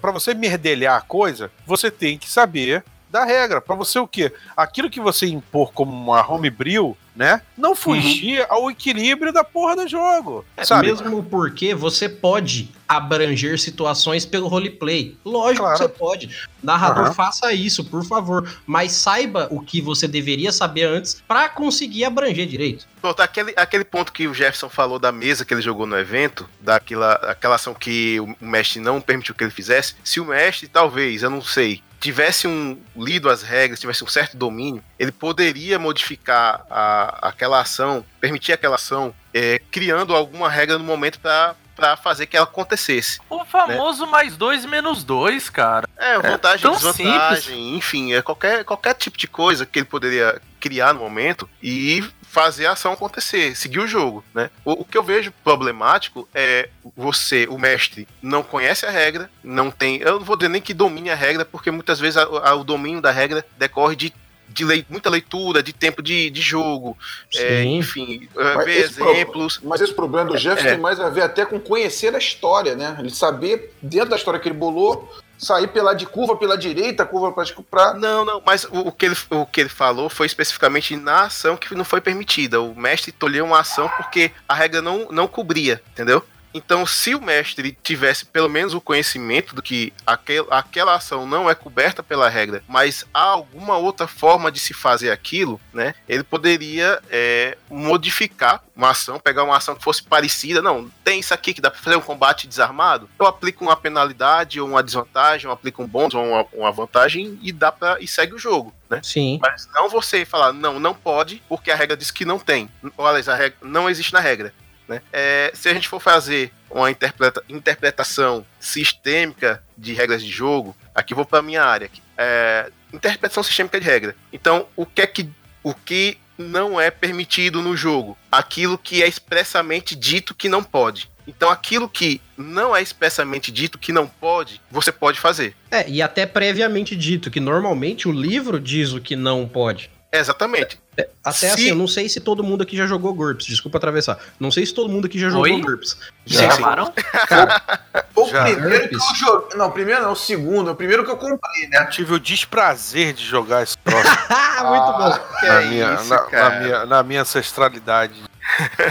Pra você merdelhar a coisa, você tem que saber da regra. Pra você o quê? Aquilo que você impor como uma homebrew, né? Não fugir ao equilíbrio da porra do jogo. É, sabe? Mesmo porque você pode abranger situações pelo roleplay. Lógico Claro. que você pode. Narrador, Aham. faça isso, por favor. Mas saiba o que você deveria saber antes pra conseguir abranger direito. Pronto, aquele, aquele ponto que o Jefferson falou da mesa que ele jogou no evento, daquela aquela ação que o mestre não permitiu que ele fizesse, se o mestre, talvez, eu não sei, tivesse um lido as regras, tivesse um certo domínio, ele poderia modificar a, aquela ação, permitir aquela ação, é, criando alguma regra no momento para para fazer que ela acontecesse. O famoso mais dois menos dois, cara. É, vantagem, tão desvantagem, enfim, é qualquer, qualquer tipo de coisa que ele poderia criar no momento e fazer a ação acontecer, seguir o jogo, né? O, o, que eu vejo problemático é você, o mestre, não conhece a regra, não tem. Eu não vou dizer nem que domine a regra, porque muitas vezes a, a, o domínio da regra decorre de de lei, muita leitura, de tempo de, de jogo, é, enfim, é, mas ver exemplos. Pro, mas esse problema do Jeff é. tem mais a ver até com conhecer a história, né? Ele saber, dentro da história que ele bolou, sair pela de curva pela direita, curva para Não, não, mas o, o, que ele, o que ele falou foi especificamente na ação que não foi permitida. O mestre tolheu uma ação porque a regra não, não cobria, entendeu? Então, se o mestre tivesse pelo menos o conhecimento do que aquel, aquela ação não é coberta pela regra, mas há alguma outra forma de se fazer aquilo, né? Ele poderia é, modificar uma ação, pegar uma ação que fosse parecida. Não, tem isso aqui que dá para fazer um combate desarmado. Eu aplico uma penalidade ou uma desvantagem, eu aplico um bônus ou uma, uma vantagem e dá para e segue o jogo. Né? Sim. Mas não você falar, não, não pode, porque a regra diz que não tem. Olha, a regra não existe na regra. Né? É, se a gente for fazer uma interpreta interpretação sistêmica de regras de jogo, aqui vou para minha área. É, interpretação sistêmica de regra. Então, o que é que o que não é permitido no jogo? Aquilo que é expressamente dito que não pode. Então, aquilo que não é expressamente dito que não pode, você pode fazer. É, e até previamente dito, que normalmente o livro diz o que não pode. Exatamente. É, até se... assim, eu não sei se todo mundo aqui já jogou GURPS, desculpa atravessar. Não sei se todo mundo aqui já jogou Oi? GURPS. Já? Cara, o já. primeiro que eu joguei. Não, o primeiro não, o segundo. É o primeiro que eu comprei, né? Eu tive o desprazer de jogar esse troço. Muito bom. Na, é minha, isso, na, na, minha, na minha ancestralidade.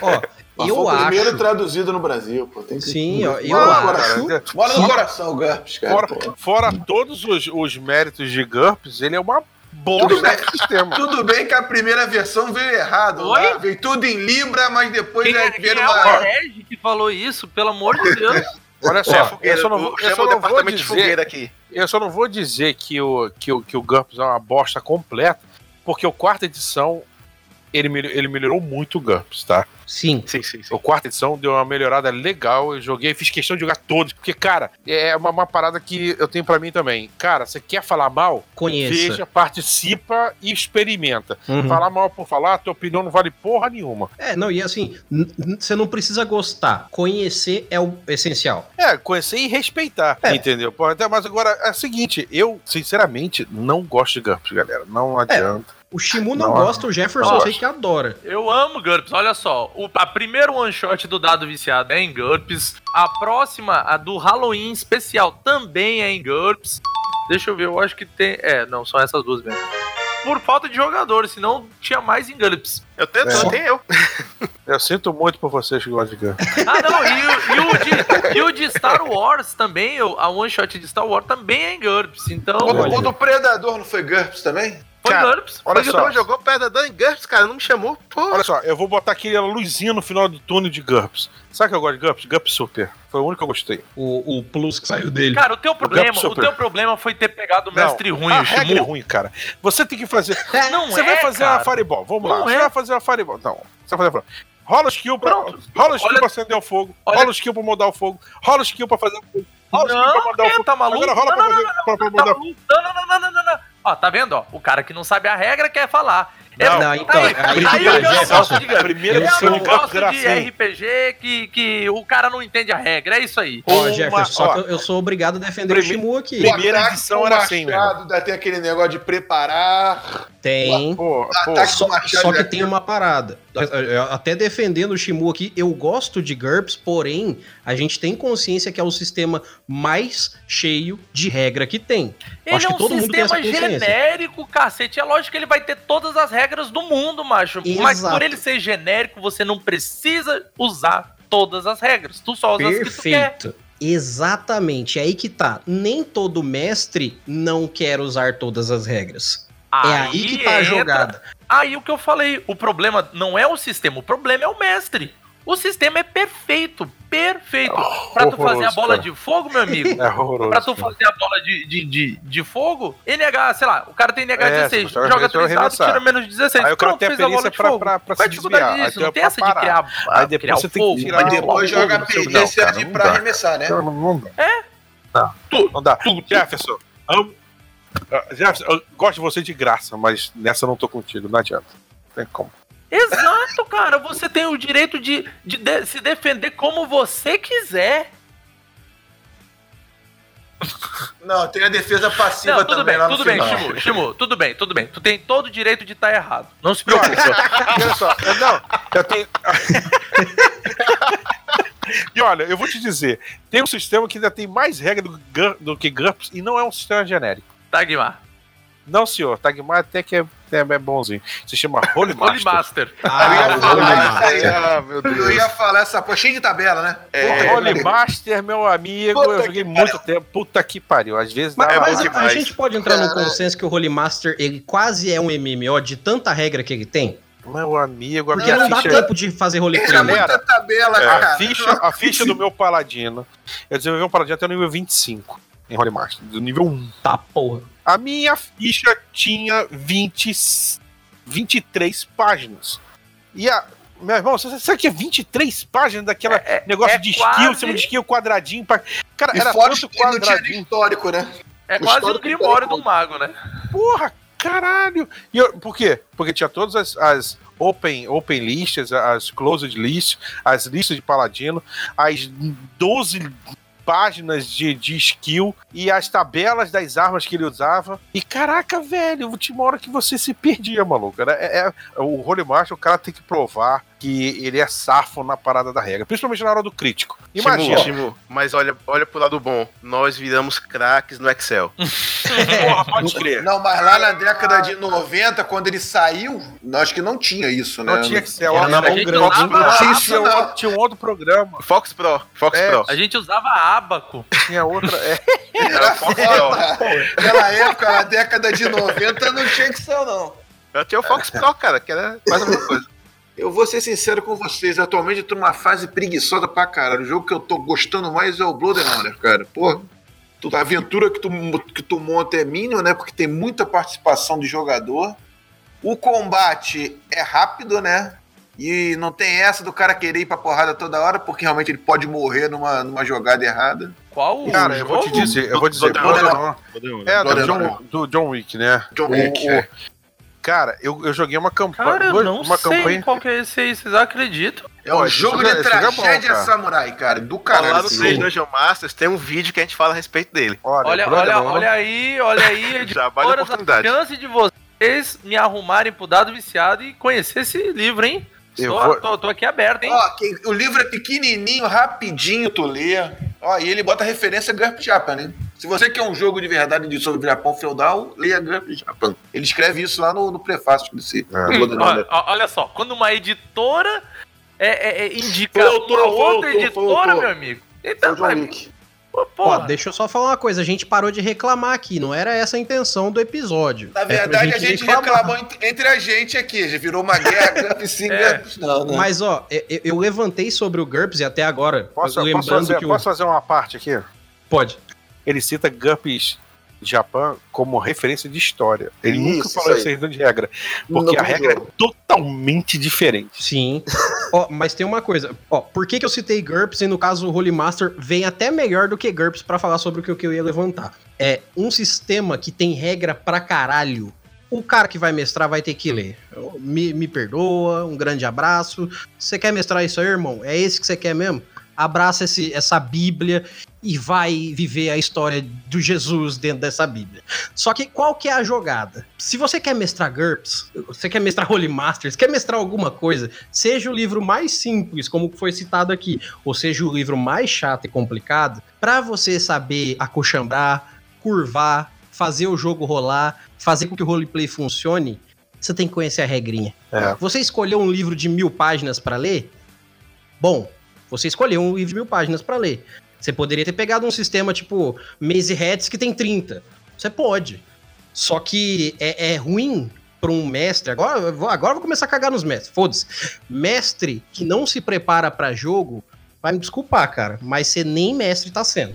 Ó, eu foi acho. o primeiro traduzido no Brasil, pô. Tem que... Sim, ó, eu Mora acho. Cara, Mora no coração, GURPS, cara. Fora, fora todos os, os méritos de GURPS, ele é uma bom tudo bem, sistema. Tudo bem que a primeira versão veio errado. Lá, veio tudo em Libra, mas depois quem, é, quem uma. É o que falou isso, pelo amor de Deus. Olha só, fogueira, eu só não, vou, eu só não vou dizer aqui. Eu só não vou dizer que o, que o, que o GURPS é uma bosta completa, porque o quarta edição ele, ele melhorou muito o GURPS, tá? Sim. Sim, sim, sim. O quarta edição deu uma melhorada legal. Eu joguei, fiz questão de jogar todos. Porque, cara, é uma, uma parada que eu tenho para mim também. Cara, você quer falar mal? Conheça. Veja, participa e experimenta. Uhum. Falar mal por falar, tua opinião não vale porra nenhuma. É, não, e assim, você não precisa gostar. Conhecer é o essencial. É, conhecer e respeitar. É. Entendeu? Mas agora é o seguinte, eu, sinceramente, não gosto de GURPS, galera. Não adianta. É. O Shimu não, não gosta, o Jefferson eu sei que adora. Eu amo GURPS, olha só. O a primeiro one shot do dado viciado é em GURPS. A próxima, a do Halloween especial, também é em GURPS. Deixa eu ver, eu acho que tem. É, não, são essas duas mesmo. Por falta de jogadores, senão tinha mais em GURPS. Eu tenho, é. tem eu. Eu sinto muito por vocês que gostam de GURPS. Ah, não, e, e, o de, e o de Star Wars também, a one shot de Star Wars também é em GURPS. Então. O, o do Predador não foi GURPS também? Foi cara, GURPS. Olha foi só. jogou Predador em GURPS, cara, não me chamou. Pô. Olha só, eu vou botar aquela luzinha no final do túnel de GURPS. Sabe que eu gosto de GURPS? GURPS Super. Foi o único que eu gostei. O, o plus que saiu dele. Cara, o teu problema, o, o teu problema foi ter pegado o mestre não, ruim, a o regra é ruim, cara. Você tem que fazer. Não Você é, vai fazer cara. uma Fireball. Vamos não lá. É. Você vai fazer uma Fireball. Não. Você vai fazer Rola o skill pra, rola o skill Olha... pra acender o fogo. Olha... Rola o skill pra mudar o fogo. Rola o skill pra fazer o fogo. Rola o skill pra mudar o fogo. Tá maluco? Agora rola não, pra, fazer, não, pra, pra mudar o fogo. Não, não, não, não, não, não. Ó, tá vendo? Ó, o cara que não sabe a regra quer falar. Não, não então, aí, aí, aí eu não gosto de Primeiro eu não gosto de RPG que, que o cara não entende a regra, é isso aí. Ó, Jefferson, só que eu, eu sou obrigado a defender Prime... o Shimu aqui. Primeira edição era assim, machado, né? Tem aquele negócio de preparar. Tem. Pô, pô, só, só que tem uma parada. Até defendendo o Shimu aqui, eu gosto de GURPS, porém, a gente tem consciência que é o sistema mais cheio de regra que tem. Ele Acho é um que todo mundo tem essa genérico, cacete. É lógico que ele vai ter todas as regras do mundo, macho. Exato. Mas por ele ser genérico, você não precisa usar todas as regras. Tu só usa Perfeito. as que tu quer. Exatamente, é aí que tá. Nem todo mestre não quer usar todas as regras. Aí é aí que tá a jogada. Aí o que eu falei, o problema não é o sistema, o problema é o mestre. O sistema é perfeito, perfeito. Pra tu fazer a bola cara. de fogo, meu amigo. É horroroso. Pra tu cara. fazer a bola de, de, de, de fogo, NH, sei lá, o cara tem NH É, 16, você joga- joga você vai 3 dados, tira menos 16. Aí o cara Pronto, tem a fez a bola perícia de pra- fogo. pra- pra Qual se a dificuldade desviar, disso? aí Não tem essa de pra criar, Aí depois você tem que tirar mas depois joga serve cara, não pra arremessar, né? Não, dá. É? Não, não dá. Jefferson, amo- Ah, Jefferson, eu gosto de você de graça, mas nessa eu não tô contigo, não adianta. Não tem como. Exato, cara. Você tem o direito de, de de- se defender como você quiser. Não, tem a defesa passiva Não, tudo também bem, lá no tudo bem. Shimu, Shimu, tudo bem, tudo bem. Tu tem todo o direito de estar errado. Não se olha preocupe. só, olha só, eu- não, eu tenho. e olha, eu vou te dizer, tem um sistema que ainda tem mais regra do, do que GURPS e não é um sistema genérico. Tagmar. Não, senhor, Tagmar até que é, é, é bonzinho. Se chama Holy Holy Master. Master. Eu ia falar Holy isso Master. aí. Ah, meu Eu Deus. ia falar essa porra, cheio de tabela, né? É, Holy pariu. Master, meu amigo, Puta eu joguei muito tempo. Puta que pariu. Às vezes dá Mas, É uma- mas a- a, gente pode entrar no Cara. consenso que o Holy Master ele quase é um MMO de tanta regra que ele tem. Meu amigo, a Porque minha não dá ficha- tempo de fazer roleplay. Era né? muita tabela, A cara. ficha, a ficha do meu paladino. Eu desenvolvi um paladino até o nível 25 em Holy Master, do nível 1. Tá, porra. A minha ficha tinha 20, 23 páginas. E a. Meu irmão, você sabe que é 23 páginas daquela É- é- negócio é de skill, quase- em cima de skill quadradinho. Pra... Cara, E era fora tanto quadradinho. histórico, né? É O quase o Grimório do do mago, né? Porra, caralho! E eu- por quê? Porque tinha todas as, as open, open lists, as closed lists, as listas de paladino, as 12 páginas de, de skill e as tabelas das armas que ele usava. E caraca, velho, tinha uma hora que você se perdia, maluco. Era, é, é- o Holy Master, o cara tem que provar que ele é safo na parada da regra, principalmente na hora do crítico. Imagina. Mas olha, olha pro lado bom. Nós viramos craques no Excel. Porra, pode crer. Não, mas lá na década de 90, quando ele saiu, acho que não tinha isso, né? Não tinha ser. Era na a mão gente grande. usava- Tinha, Isso não. outro, tinha um outro programa, Fox Pro, Fox É. Pro. A gente usava ábaco. tinha outra. É, Era Fox foda. Naquela época, na década de 90, não tinha ser, não. Eu tinha o Fox Pro, cara, que era quase a mesma coisa. Eu vou ser sincero com vocês, atualmente eu tô numa fase preguiçosa pra caralho. O jogo que eu tô gostando mais é o Blood and Honor, cara. Pô, tu- a aventura que tu, que tu monta é mínima, né? Porque tem muita participação de jogador. O combate é rápido, né? E não tem essa do cara querer ir pra porrada toda hora, porque realmente ele pode morrer numa, numa jogada errada. Qual o Cara, eu vou te dizer, eu vou dizer. Do- Blood do- and Honor- É, do Blood and John, Honor. do John Wick, né? John O- Wick, o- é. Cara, eu, eu joguei uma campanha. Cara, eu não uma sei campanha. qual que é esse aí, vocês acreditam? É um jogo de é tragédia cara. samurai, cara. Do Lá caralho. no esse 3 jogo. Dungeon Masters tem um vídeo que a gente fala a respeito dele. Olha, Olha, olha, aí, olha aí, Já vale a editoras, a oportunidade. chance de vocês me arrumarem pro dado viciado e conhecer esse livro, hein? Eu Tô, vou- tô, tô aqui aberto, hein? Ó, quem- o livro é pequenininho, rapidinho, tu lê. Ó, e ele bota referência a GURP Japan, né? Se você quer um jogo de verdade de sobre o Japão feudal, leia GURP Japan. Ele escreve isso lá no, no prefácio desse. É. Ó, Honor. ó, olha só, quando uma editora é, é- é- indica autor, uma outra autor, editora, meu amigo. Então, vai, pô, Ó, deixa eu só falar uma coisa. A gente parou de reclamar aqui. Não era essa a intenção do episódio. Na É verdade, a gente reclamar. reclamou entre, a gente aqui. Já virou uma guerra, GURP sim, É. Não, né? Mas, ó, eu, eu- eu levantei sobre o GURPS e até agora, Posso, lembrando posso, fazer, que o... posso fazer uma parte aqui? Pode. Ele cita GURPS Japan como referência de história. Ele Isso, nunca falou isso aí de regra. Porque No a regra jogo. é totalmente diferente. Sim. Ó, mas tem uma coisa. Ó, por que, que eu citei GURPS e no caso o Holy Master vem até melhor do que GURPS pra falar sobre o que, o que eu ia levantar? É um sistema que tem regra pra caralho. O cara que vai mestrar vai ter que ler. Me, me perdoa, um grande abraço. Você quer mestrar isso aí, irmão? É esse que você quer mesmo? Abraça esse, essa Bíblia e vai viver a história do Jesus dentro dessa Bíblia. Só que qual que é a jogada? Se você quer mestrar GURPS, você quer mestrar Holy Masters, quer mestrar alguma coisa, seja o livro mais simples, como foi citado aqui, ou seja o livro mais chato e complicado, para você saber acochambrar, curvar, fazer o jogo rolar, fazer com que o roleplay funcione, você tem que conhecer a regrinha. É. Você escolheu um livro de mil páginas para ler? Bom, você escolheu um livro de mil páginas para ler. Você poderia ter pegado um sistema tipo Maze Hats que tem 30. Você pode. Só que é, é ruim pra um mestre, agora agora vou começar a cagar nos mestres, foda-se. Mestre que não se prepara pra jogo, vai me desculpar, cara, mas você nem mestre tá sendo.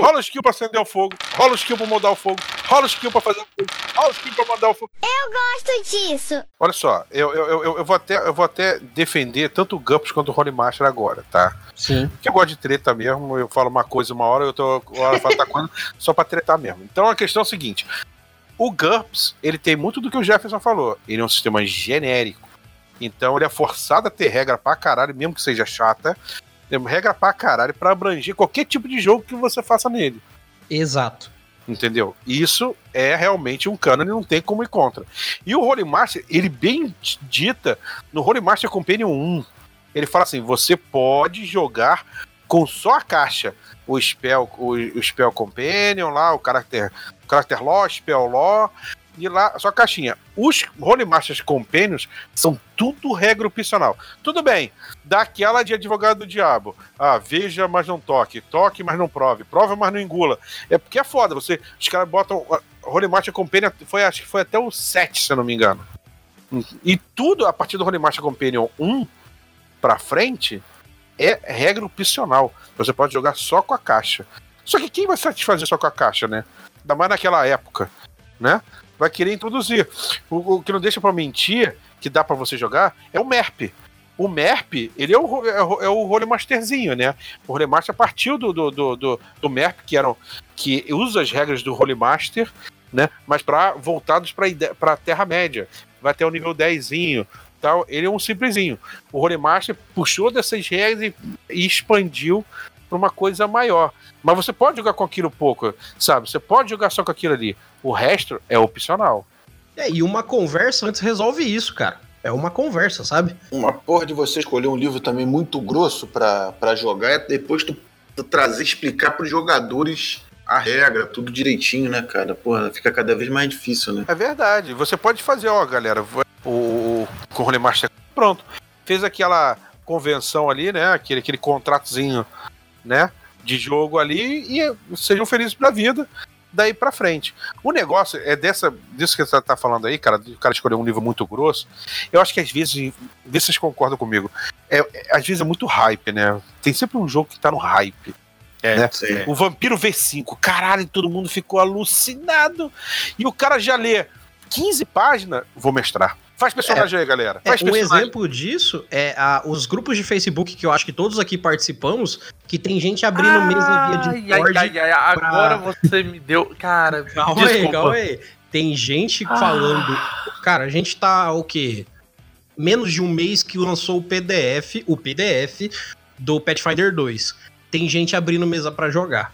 Rola o skill pra acender o fogo, rola o skill pra mudar o fogo, rola o skill pra fazer o fogo, rola o skill pra mandar o fogo. Gosto disso. Olha só, eu, eu, eu, eu vou até, eu vou até defender tanto o Gumpus quanto o Holy Master agora, tá? Sim. Porque eu gosto de treta mesmo, eu falo uma coisa uma hora, eu tô hora eu falo outra coisa, só pra tretar mesmo. Então a questão é a seguinte: o GURPS, ele tem muito do que o Jefferson falou. Ele é um sistema genérico. Então ele é forçado a ter regra pra caralho, mesmo que seja chata. Regra pra caralho pra abranger qualquer tipo de jogo que você faça nele. Exato. Entendeu? Isso é realmente um canon e não tem como ir contra. E o Holy Master, ele bem dita no Holy Master Companion 1. Ele fala assim: você pode jogar com só a caixa. O Spell, o, o Spell Companion lá, o Character, o character Law, Spell Law, e lá, a caixinha. Os Holy Masters Companions são tudo regra opcional. Tudo bem, daquela de advogado do diabo. Ah, veja, mas não toque. Toque, mas não prove. Prove, mas não engula. É porque é foda. Você, os caras botam. ah, Holy Master Companion foi, acho que foi até o 7, se eu não me engano. E tudo a partir do Holy Master Companion 1 pra frente é regra opcional. Você pode jogar só com a caixa. Só que quem vai satisfazer só com a caixa, né? Ainda mais naquela época, né? Vai querer introduzir. O, o que não deixa pra mentir, que dá pra você jogar, é o MERP. O MERP, ele é o, é é o Holy Masterzinho, né? O Holy Master partiu do, do, do, do, do MERP, que, eram, que usa as regras do Holy Master, né? Mas pra, voltados ide- pra Terra-média. Vai até o nível 10 tal. Ele é um simplesinho. O Holy Master puxou dessas regras e, e expandiu pra uma coisa maior. Mas você pode jogar com aquilo pouco, sabe? Você pode jogar só com aquilo ali. O resto é opcional. É, e uma conversa antes resolve isso, cara. É uma conversa, sabe? Uma porra de você escolher um livro também muito grosso pra, pra jogar é depois tu, tu trazer, explicar pros jogadores a regra, tudo direitinho, né, cara? Porra, fica cada vez mais difícil, né? É verdade. Você pode fazer, ó, galera. O, o, com o Holy Master pronto. Fez aquela convenção ali, né? Aquele, aquele contratozinho, né? De jogo ali e sejam felizes pra vida. Daí pra frente. O negócio é dessa, disso que você tá falando aí, cara, do cara escolher um livro muito grosso. Eu acho que às vezes, vê se vocês concordam comigo, é, é- às vezes é muito hype, né? Tem sempre um jogo que tá no hype. É, né? Sim. O Vampiro V5, caralho, todo mundo ficou alucinado. E o cara já lê 15 páginas, vou mestrar. Faz personagem aí, galera. É, Faz um personagem. exemplo disso é a- os grupos de Facebook que eu acho que todos aqui participamos, que tem gente abrindo mesa via Discord. ai, ai, ai, pra- agora você me deu. Cara, Calma aí, desculpa. calma aí. Tem gente Ah. falando. Cara, a gente tá o quê? Menos de um mês que lançou o PDF, o PDF do Pathfinder 2. Tem gente abrindo mesa pra jogar.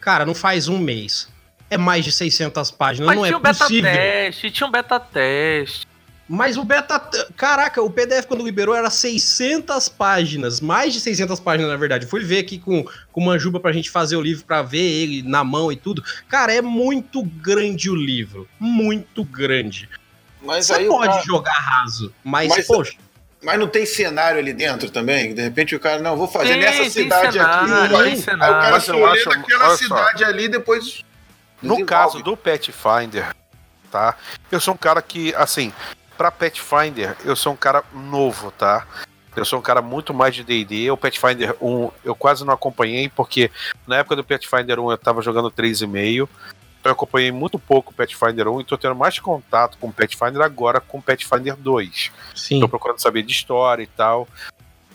Cara, não faz um mês. É mais de 600 páginas, Mas não tinha é um beta possível. teste, tinha um beta teste. Mas o beta. Caraca, o PDF quando liberou era 600 páginas. Mais de 600 páginas, na verdade. Fui ver aqui com, com o Manjuba pra gente fazer o livro, pra ver ele na mão e tudo. Cara, é muito grande o livro. Muito grande. Mas Você aí pode cara- jogar raso, mas, Mas- poxa. Mas não tem cenário ali dentro também? De repente o cara, não, vou fazer Tem, nessa tem cidade cenário, aqui. tem Aí, aí cenário. o cara naquela olha só. cidade ali e depois. No desenvolve. caso do Pathfinder, tá? Eu sou um cara que, assim, pra Pathfinder, eu sou um cara novo, tá? Eu sou um cara muito mais de D&D. O Pathfinder 1 eu quase não acompanhei, porque na época do Pathfinder 1 eu tava jogando 3,5. Então eu acompanhei muito pouco o Pathfinder 1 e tô tendo mais contato com o Pathfinder agora com o Pathfinder 2. Sim. Tô procurando saber de história e tal.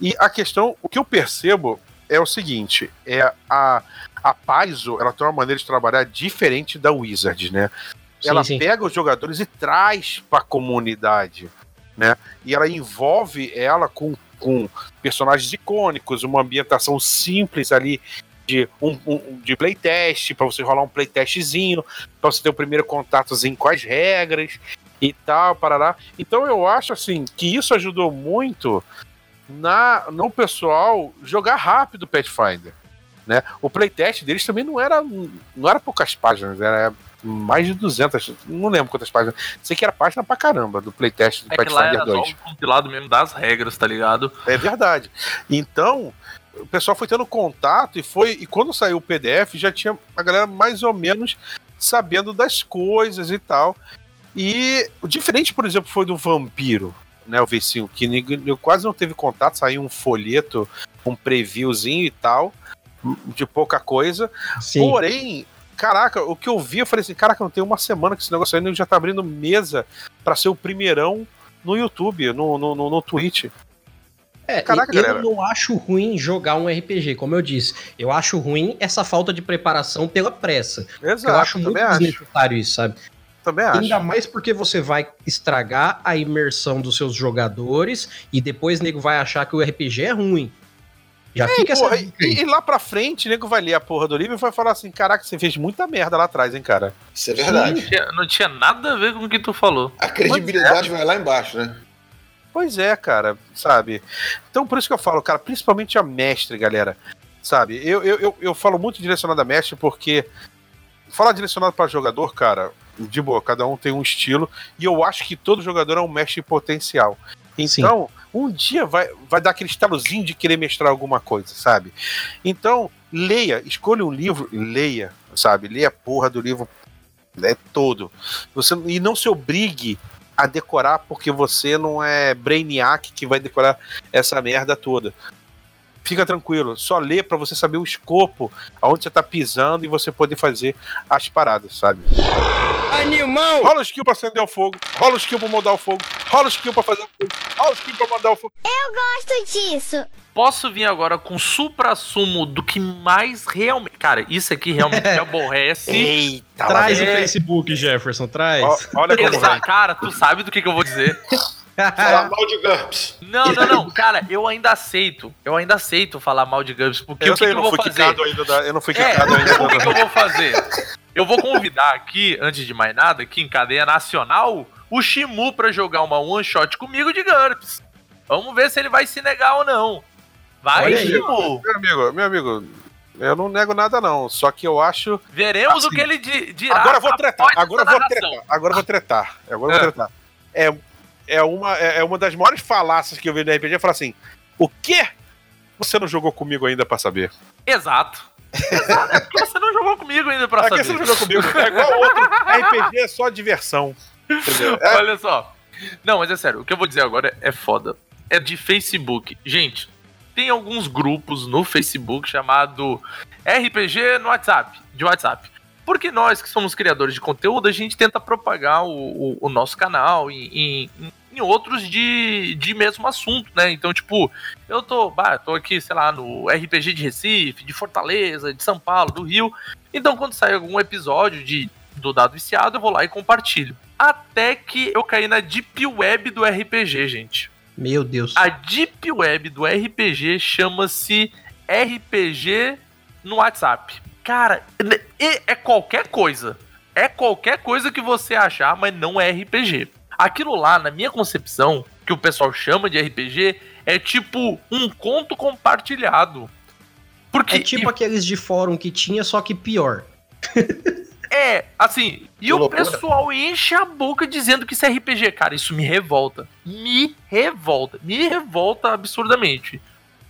E a questão, o que eu percebo é o seguinte, é a a Paizo, ela tem uma maneira de trabalhar diferente da Wizard, né? Sim, ela sim. pega os jogadores e traz pra comunidade, né? E ela envolve ela com, com personagens icônicos, uma ambientação simples ali de um, um- de playtest, pra você rolar um playtestzinho, pra você ter o primeiro contatozinho com as regras e tal, parará. Então eu acho assim que isso ajudou muito na no pessoal jogar rápido Pathfinder, né? O playtest deles também não era não era poucas páginas, era mais de 200, não lembro quantas páginas. Sei que era página pra caramba do playtest do É Pathfinder era só 2. um compilado mesmo das regras, tá ligado? É verdade. Então, o pessoal foi tendo contato e foi. E quando saiu o PDF, já tinha a galera mais ou menos sabendo das coisas e tal. E o diferente, por exemplo, foi do Vampiro, né? O V5, que quase não teve contato, saiu um folheto, um previewzinho e tal, de pouca coisa. Sim. Porém, caraca, o que eu vi, eu falei assim, caraca, não tem uma semana que esse negócio ainda já tá abrindo mesa pra ser o primeirão no YouTube, no, no, no, no Twitch. É, Caraca, eu galera. não acho ruim jogar um RPG, como eu disse. Eu acho ruim essa falta de preparação pela pressa. Exato, eu acho muito também acho. desnecessário isso, sabe? Também acho. Ainda mais porque você vai estragar a imersão dos seus jogadores e depois o nego vai achar que o RPG é ruim. Já fica Porra, essa e, e lá pra frente, o nego vai ler a porra do livro e vai falar assim: caraca, você fez muita merda lá atrás, hein, cara. Isso é verdade. Não tinha, não tinha nada a ver com o que tu falou. A credibilidade vai lá embaixo, né? Pois é, cara, sabe? Então por isso que eu falo, cara, principalmente a mestre, galera. Sabe? Eu, eu, eu, eu falo muito direcionado a mestre porque falar direcionado para jogador, cara, de boa, cada um tem um estilo e eu acho que todo jogador é um mestre potencial. Então, um dia vai, vai dar aquele estalozinho de querer mestrar alguma coisa, sabe? Então, leia, escolha um livro, leia, sabe? Leia a porra do livro é todo. Você, e não se obrigue a decorar porque você não é Brainiac que vai decorar essa merda toda. Fica tranquilo, só lê pra você saber o escopo, aonde você tá pisando e você poder fazer as paradas, sabe? Animal! Rola o skill pra acender o fogo, rola o skill pra mudar o fogo, rola o skill pra fazer o fogo, rola o skill pra mandar o fogo. Gosto disso. Posso vir agora com supra-sumo do que mais realmente. Cara, isso aqui realmente me aborrece. Eita, Traz o É. Facebook, Jefferson, traz. Ó, olha como Exa- vai. cara, tu sabe do que, que eu vou dizer? Falar mal de GURPS. Não, não, não. Cara, eu ainda aceito. Eu ainda aceito falar mal de Gubs. Porque Eu o que, sei, que eu vou fui fazer? da- eu não fui É, quicado ainda. o que, que eu vou fazer? Eu vou convidar aqui, antes de mais nada, aqui em cadeia nacional, o Shimu pra jogar uma one shot comigo de GURPS. Vamos ver se ele vai se negar ou não. Vai, Olha aí. Shimu. Meu amigo, meu amigo, eu não nego nada não, só que eu acho Veremos Assim, o que ele di- dirá. Agora eu vou tretar, agora vou tretar, agora eu vou tretar, agora eu vou É. tretar. É, é, uma, é é uma das maiores falácias que eu vi no RPG, é falar assim, o quê? Você não jogou comigo ainda pra saber? Exato. Exato. É porque você não jogou comigo ainda pra É saber. você não jogou comigo, é igual outro, RPG é só diversão. É, Olha só. Não, mas é sério, o que eu vou dizer agora é foda. É de Facebook. Gente, tem alguns grupos no Facebook chamado RPG no WhatsApp, de WhatsApp. Porque nós que somos criadores de conteúdo, a gente tenta propagar o, o- o nosso canal em, em- em outros de, de mesmo assunto, né? Então, tipo, eu tô, bah, tô aqui, sei lá, no RPG de Recife, de Fortaleza, de São Paulo, do Rio. Então, quando sai algum episódio de, do Dado Viciado, eu vou lá e compartilho. Até que eu caí na Deep Web do RPG, gente. Meu Deus. A Deep Web do RPG chama-se RPG no WhatsApp. Cara, é qualquer coisa. É qualquer coisa que você achar, mas não é RPG. Aquilo lá, na minha concepção, que o pessoal chama de RPG, é tipo um conto compartilhado. Porque É tipo aqueles de fórum que tinha, só que pior. É, assim, e Que o loucura. pessoal enche a boca dizendo que isso é RPG. Cara, isso me revolta. Me revolta. Me revolta absurdamente.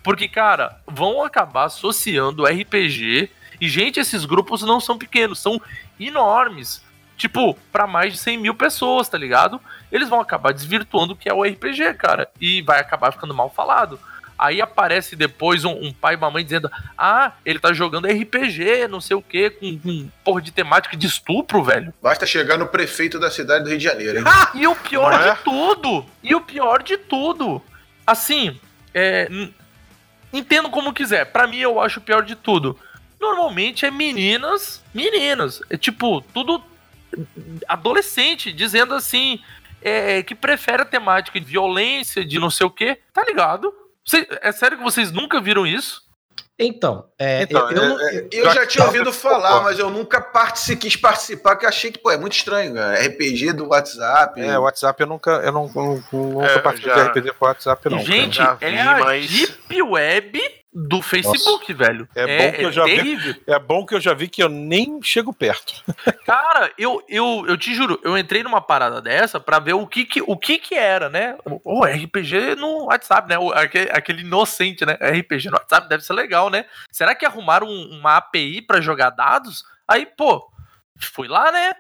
Porque, cara, vão acabar associando RPG. E, gente, esses grupos não são pequenos, são enormes. Tipo, pra mais de 100 mil pessoas, tá ligado? Eles vão acabar desvirtuando o que é o RPG, cara. E vai acabar ficando mal falado. Aí aparece depois um, um pai e uma mãe dizendo: Ah, ele tá jogando RPG, não sei o que, com, com porra de temática de estupro, velho. Basta chegar no prefeito da cidade do Rio de Janeiro, hein? E o pior é? de tudo, e o pior de tudo, assim, é, entendo como quiser. Pra mim, eu acho o pior de tudo. Normalmente é meninas, meninas, é tipo tudo adolescente dizendo assim é, que prefere a temática de violência, de não sei o que, tá ligado? Cê- é sério que vocês nunca viram isso? Então, é, Então, eu, eu é- é- Eu já tinha ouvido falar, mas eu nunca partici- quis participar, que achei que, pô, é muito estranho, cara. RPG do WhatsApp. É, o WhatsApp eu nunca, eu não, não, nunca É, participei já- de RPG por WhatsApp não. Gente, já é vi, a mas- Deep Web do Facebook, velho. É bom que eu já vi-. É bom que eu já vi que eu nem chego perto. Cara, eu, eu, eu te juro, eu entrei numa parada dessa pra ver o que que, o que, que era, né? O RPG no WhatsApp, né? O, aquele, aquele inocente, né? RPG no WhatsApp deve ser legal, né? Será que arrumaram um- uma API pra jogar dados? Aí, pô, fui lá, né?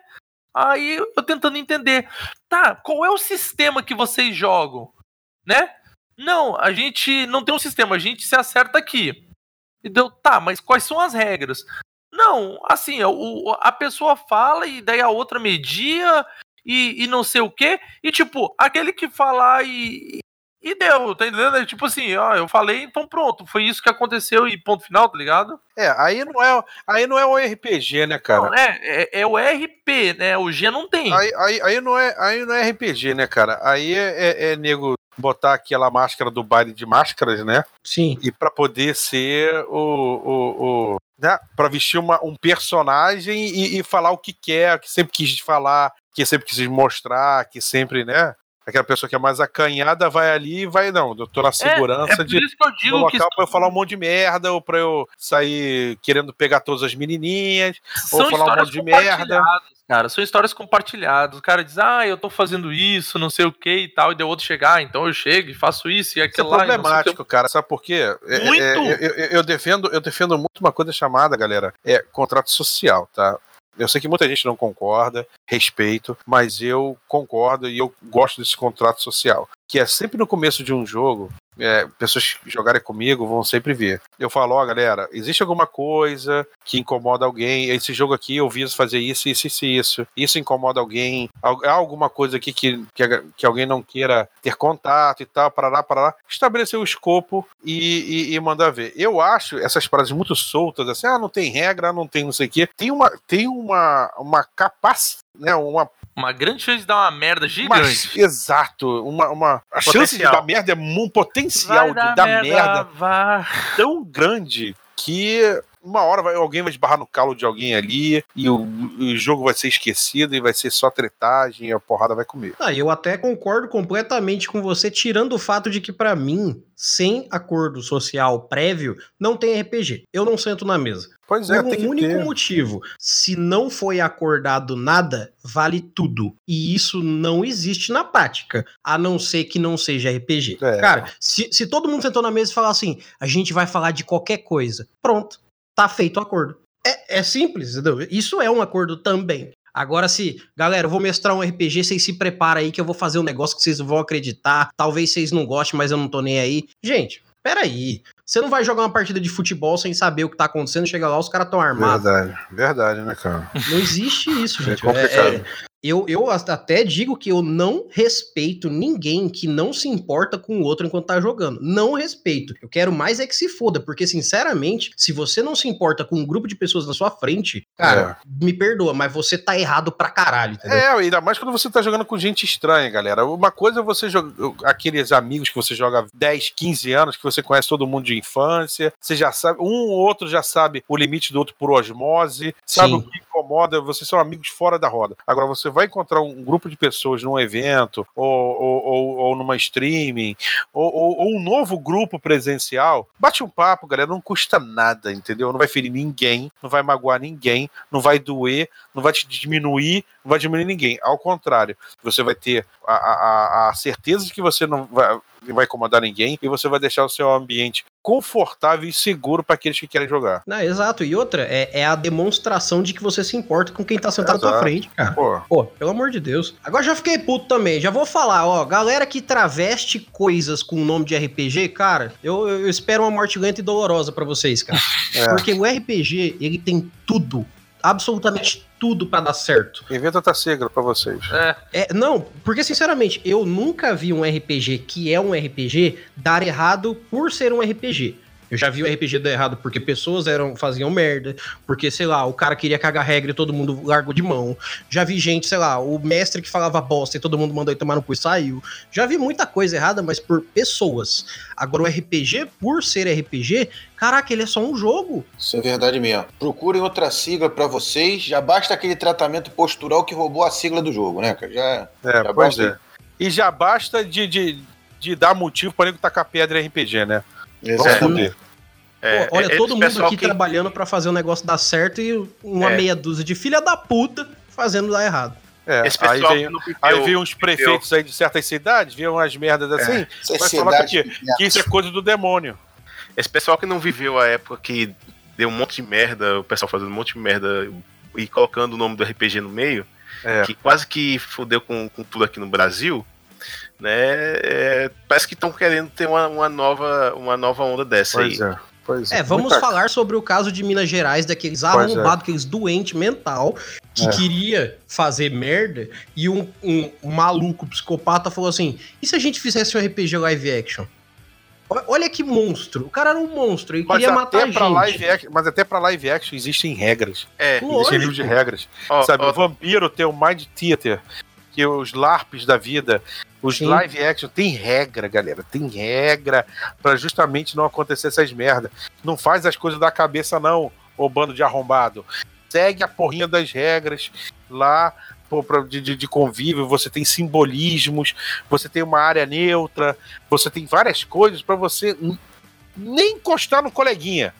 Aí eu tentando entender, tá, qual é o sistema que vocês jogam, né? Não, a gente não tem um sistema, a gente se acerta aqui. E deu, tá, mas quais são as regras? Não, assim, o, a pessoa fala e daí a outra media e, e não sei o quê. E tipo, aquele que falar e, e deu, tá entendendo? É tipo assim, ó, eu falei, então pronto, foi isso que aconteceu e ponto final, tá ligado? É, aí não é, aí não é o RPG, né, cara? Não, é, é, é o RP, né? O G não tem. Aí, aí, aí, não, é, aí não é RPG, né, cara? Aí é, é, é nego botar aquela máscara do baile de máscaras, né? Sim. E para poder ser o. o, o né? Pra vestir uma, um personagem e, e falar o que quer, que sempre quis falar, que sempre quis mostrar, que sempre, né? Aquela pessoa que é mais acanhada vai ali e vai, não, eu tô na segurança é, é de isso que eu digo no que local pra eu falar um monte de merda, ou pra eu sair querendo pegar todas as menininhas, ou falar um monte de merda. Cara, são histórias compartilhadas. O cara diz, ah, eu tô fazendo isso, não sei o que e tal, e deu outro chegar, ah, então eu chego e faço isso e aquilo isso é lá. problemático, cara, sabe por quê? É, Muito! É, eu, eu, eu, defendo, eu defendo muito uma coisa chamada, galera, é contrato social, tá? Eu sei que muita gente não concorda, respeito, mas eu concordo e eu gosto desse contrato social. Que é sempre no começo de um jogo, é, pessoas que jogarem comigo vão sempre ver. Eu falo, ó, oh, galera, existe alguma coisa que incomoda alguém? Esse jogo aqui eu viso fazer isso, isso, isso, isso. Isso incomoda alguém? Há alguma coisa aqui que, que, que alguém não queira ter contato e tal, para lá, para lá. Estabelecer o escopo e, e, e, mandar ver. Eu acho essas frases muito soltas, assim, ah, não tem regra, não tem não sei o quê. Tem uma, tem uma, uma capacidade, né, uma uma grande chance de dar uma merda gigante. Mas, exato. Uma, uma, a potencial. chance de dar merda é um potencial de dar merda, merda tão grande que uma hora vai, alguém vai esbarrar no calo de alguém ali e o, o, jogo vai ser esquecido e vai ser só tretagem e a porrada vai comer. Ah, eu até concordo completamente com você, tirando o fato de que, para mim, sem acordo social prévio, não tem RPG. Eu não sento na mesa. Pois é, Por um único ter. motivo. Se não foi acordado nada, vale tudo. E isso não existe na prática, a não ser que não seja RPG. É. Cara, se, se todo mundo sentou na mesa e falar assim, a gente vai falar de qualquer coisa, pronto tá feito o acordo. É, é simples, entendeu? Isso é um acordo também. Agora, se, galera, eu vou mestrar um RPG, vocês se preparam aí que eu vou fazer um negócio que vocês vão acreditar. Talvez vocês não gostem, mas eu não tô nem aí. Gente, peraí. Você não vai jogar uma partida de futebol sem saber o que tá acontecendo, chega lá, os caras estão armados. Verdade, verdade, né, cara? Não existe isso, é gente. É complicado. É, eu, eu até digo que eu não respeito ninguém que não se importa com o outro enquanto tá jogando. Não respeito. Eu quero mais é que se foda, porque, sinceramente, se você não se importa com um grupo de pessoas na sua frente, cara, é. me perdoa, mas você tá errado pra caralho, entendeu? É, ainda mais quando você tá jogando com gente estranha, galera. Uma coisa é você jogar. Aqueles amigos que você joga 10, 15 anos, que você conhece todo mundo de infância, você já sabe, um ou outro já sabe o limite do outro por osmose, sabe Sim. o que incomoda, vocês são amigos fora da roda. Agora você vai encontrar um grupo de pessoas num evento, ou, ou, ou, ou numa streaming, ou, ou, ou, um novo grupo presencial, bate um papo, galera, não custa nada, entendeu? Não vai ferir ninguém, não vai magoar ninguém, não vai doer, não vai te diminuir, não vai diminuir ninguém. Ao contrário, você vai ter a, a, a certeza de que você não vai vai incomodar ninguém e você vai deixar o seu ambiente confortável e seguro para aqueles que querem jogar. Não, exato. E outra, é, é, a demonstração de que você se importa com quem tá sentado exato. à tua frente, cara. Pô. Pô, pelo amor de Deus. Agora já fiquei puto também. Já vou falar, ó, galera que traveste coisas com o nome de RPG, cara, eu, eu espero uma morte lenta e dolorosa para vocês, cara. É. Porque o RPG, ele tem tudo absolutamente tudo para dar certo. Inventa tá seguro para vocês. É. é. Não, porque sinceramente, eu nunca vi um RPG que é um RPG dar errado por ser um RPG. Eu já vi o RPG dar errado porque pessoas eram faziam merda, porque, sei lá, o cara queria cagar regra e todo mundo largou de mão. Já vi gente, sei lá, o mestre que falava bosta e todo mundo mandou ele tomar no cu e saiu. Já vi muita coisa errada, mas por pessoas. Agora, o RPG, por ser RPG, caraca, ele é só um jogo. Isso é verdade mesmo. Procurem outra sigla para vocês. Já basta aquele tratamento postural que roubou a sigla do jogo, né, cara? Já, é, já pois é. E já basta de, de, de dar motivo para ele tacar pedra em RPG, né? Exatamente. É, Pô, olha, é, todo mundo aqui que... trabalhando para fazer o negócio dar certo e uma é. meia dúzia de filha da puta fazendo dar errado. É, aí vem, aí vem uns prefeitos aí de certas cidades, viram umas merdas é. assim, é. vai falar que, que isso é coisa do demônio. Esse pessoal que não viveu a época que deu um monte de merda, o pessoal fazendo um monte de merda e colocando o nome do RPG no meio, É. que quase que fudeu com, com tudo aqui no Brasil, né? é, parece que estão querendo ter uma, uma nova, uma nova onda dessa Pois aí. é. Pois é. É, vamos Muita- falar sobre o caso de Minas Gerais, daqueles Pois é. arrombados, aqueles doentes mental, que É. queria fazer merda, e um, um maluco psicopata falou assim: e se a gente fizesse um RPG live action? Olha que monstro. O cara era um monstro, ele Mas queria matar até, gente. pra live action, mas até pra live action existem regras. É, Existem livros de regras. ó, Sabe, ó, o Vampiro tem o Mind Theater, que os LARPs da vida, os Sim. live action, tem regra, galera. Tem regra pra justamente não acontecer essas merda. Não faz as coisas da cabeça, não, ô bando de arrombado. Segue a porrinha das regras lá de, de- de convívio, você tem simbolismos, você tem uma área neutra, você tem várias coisas pra você nem encostar no coleguinha.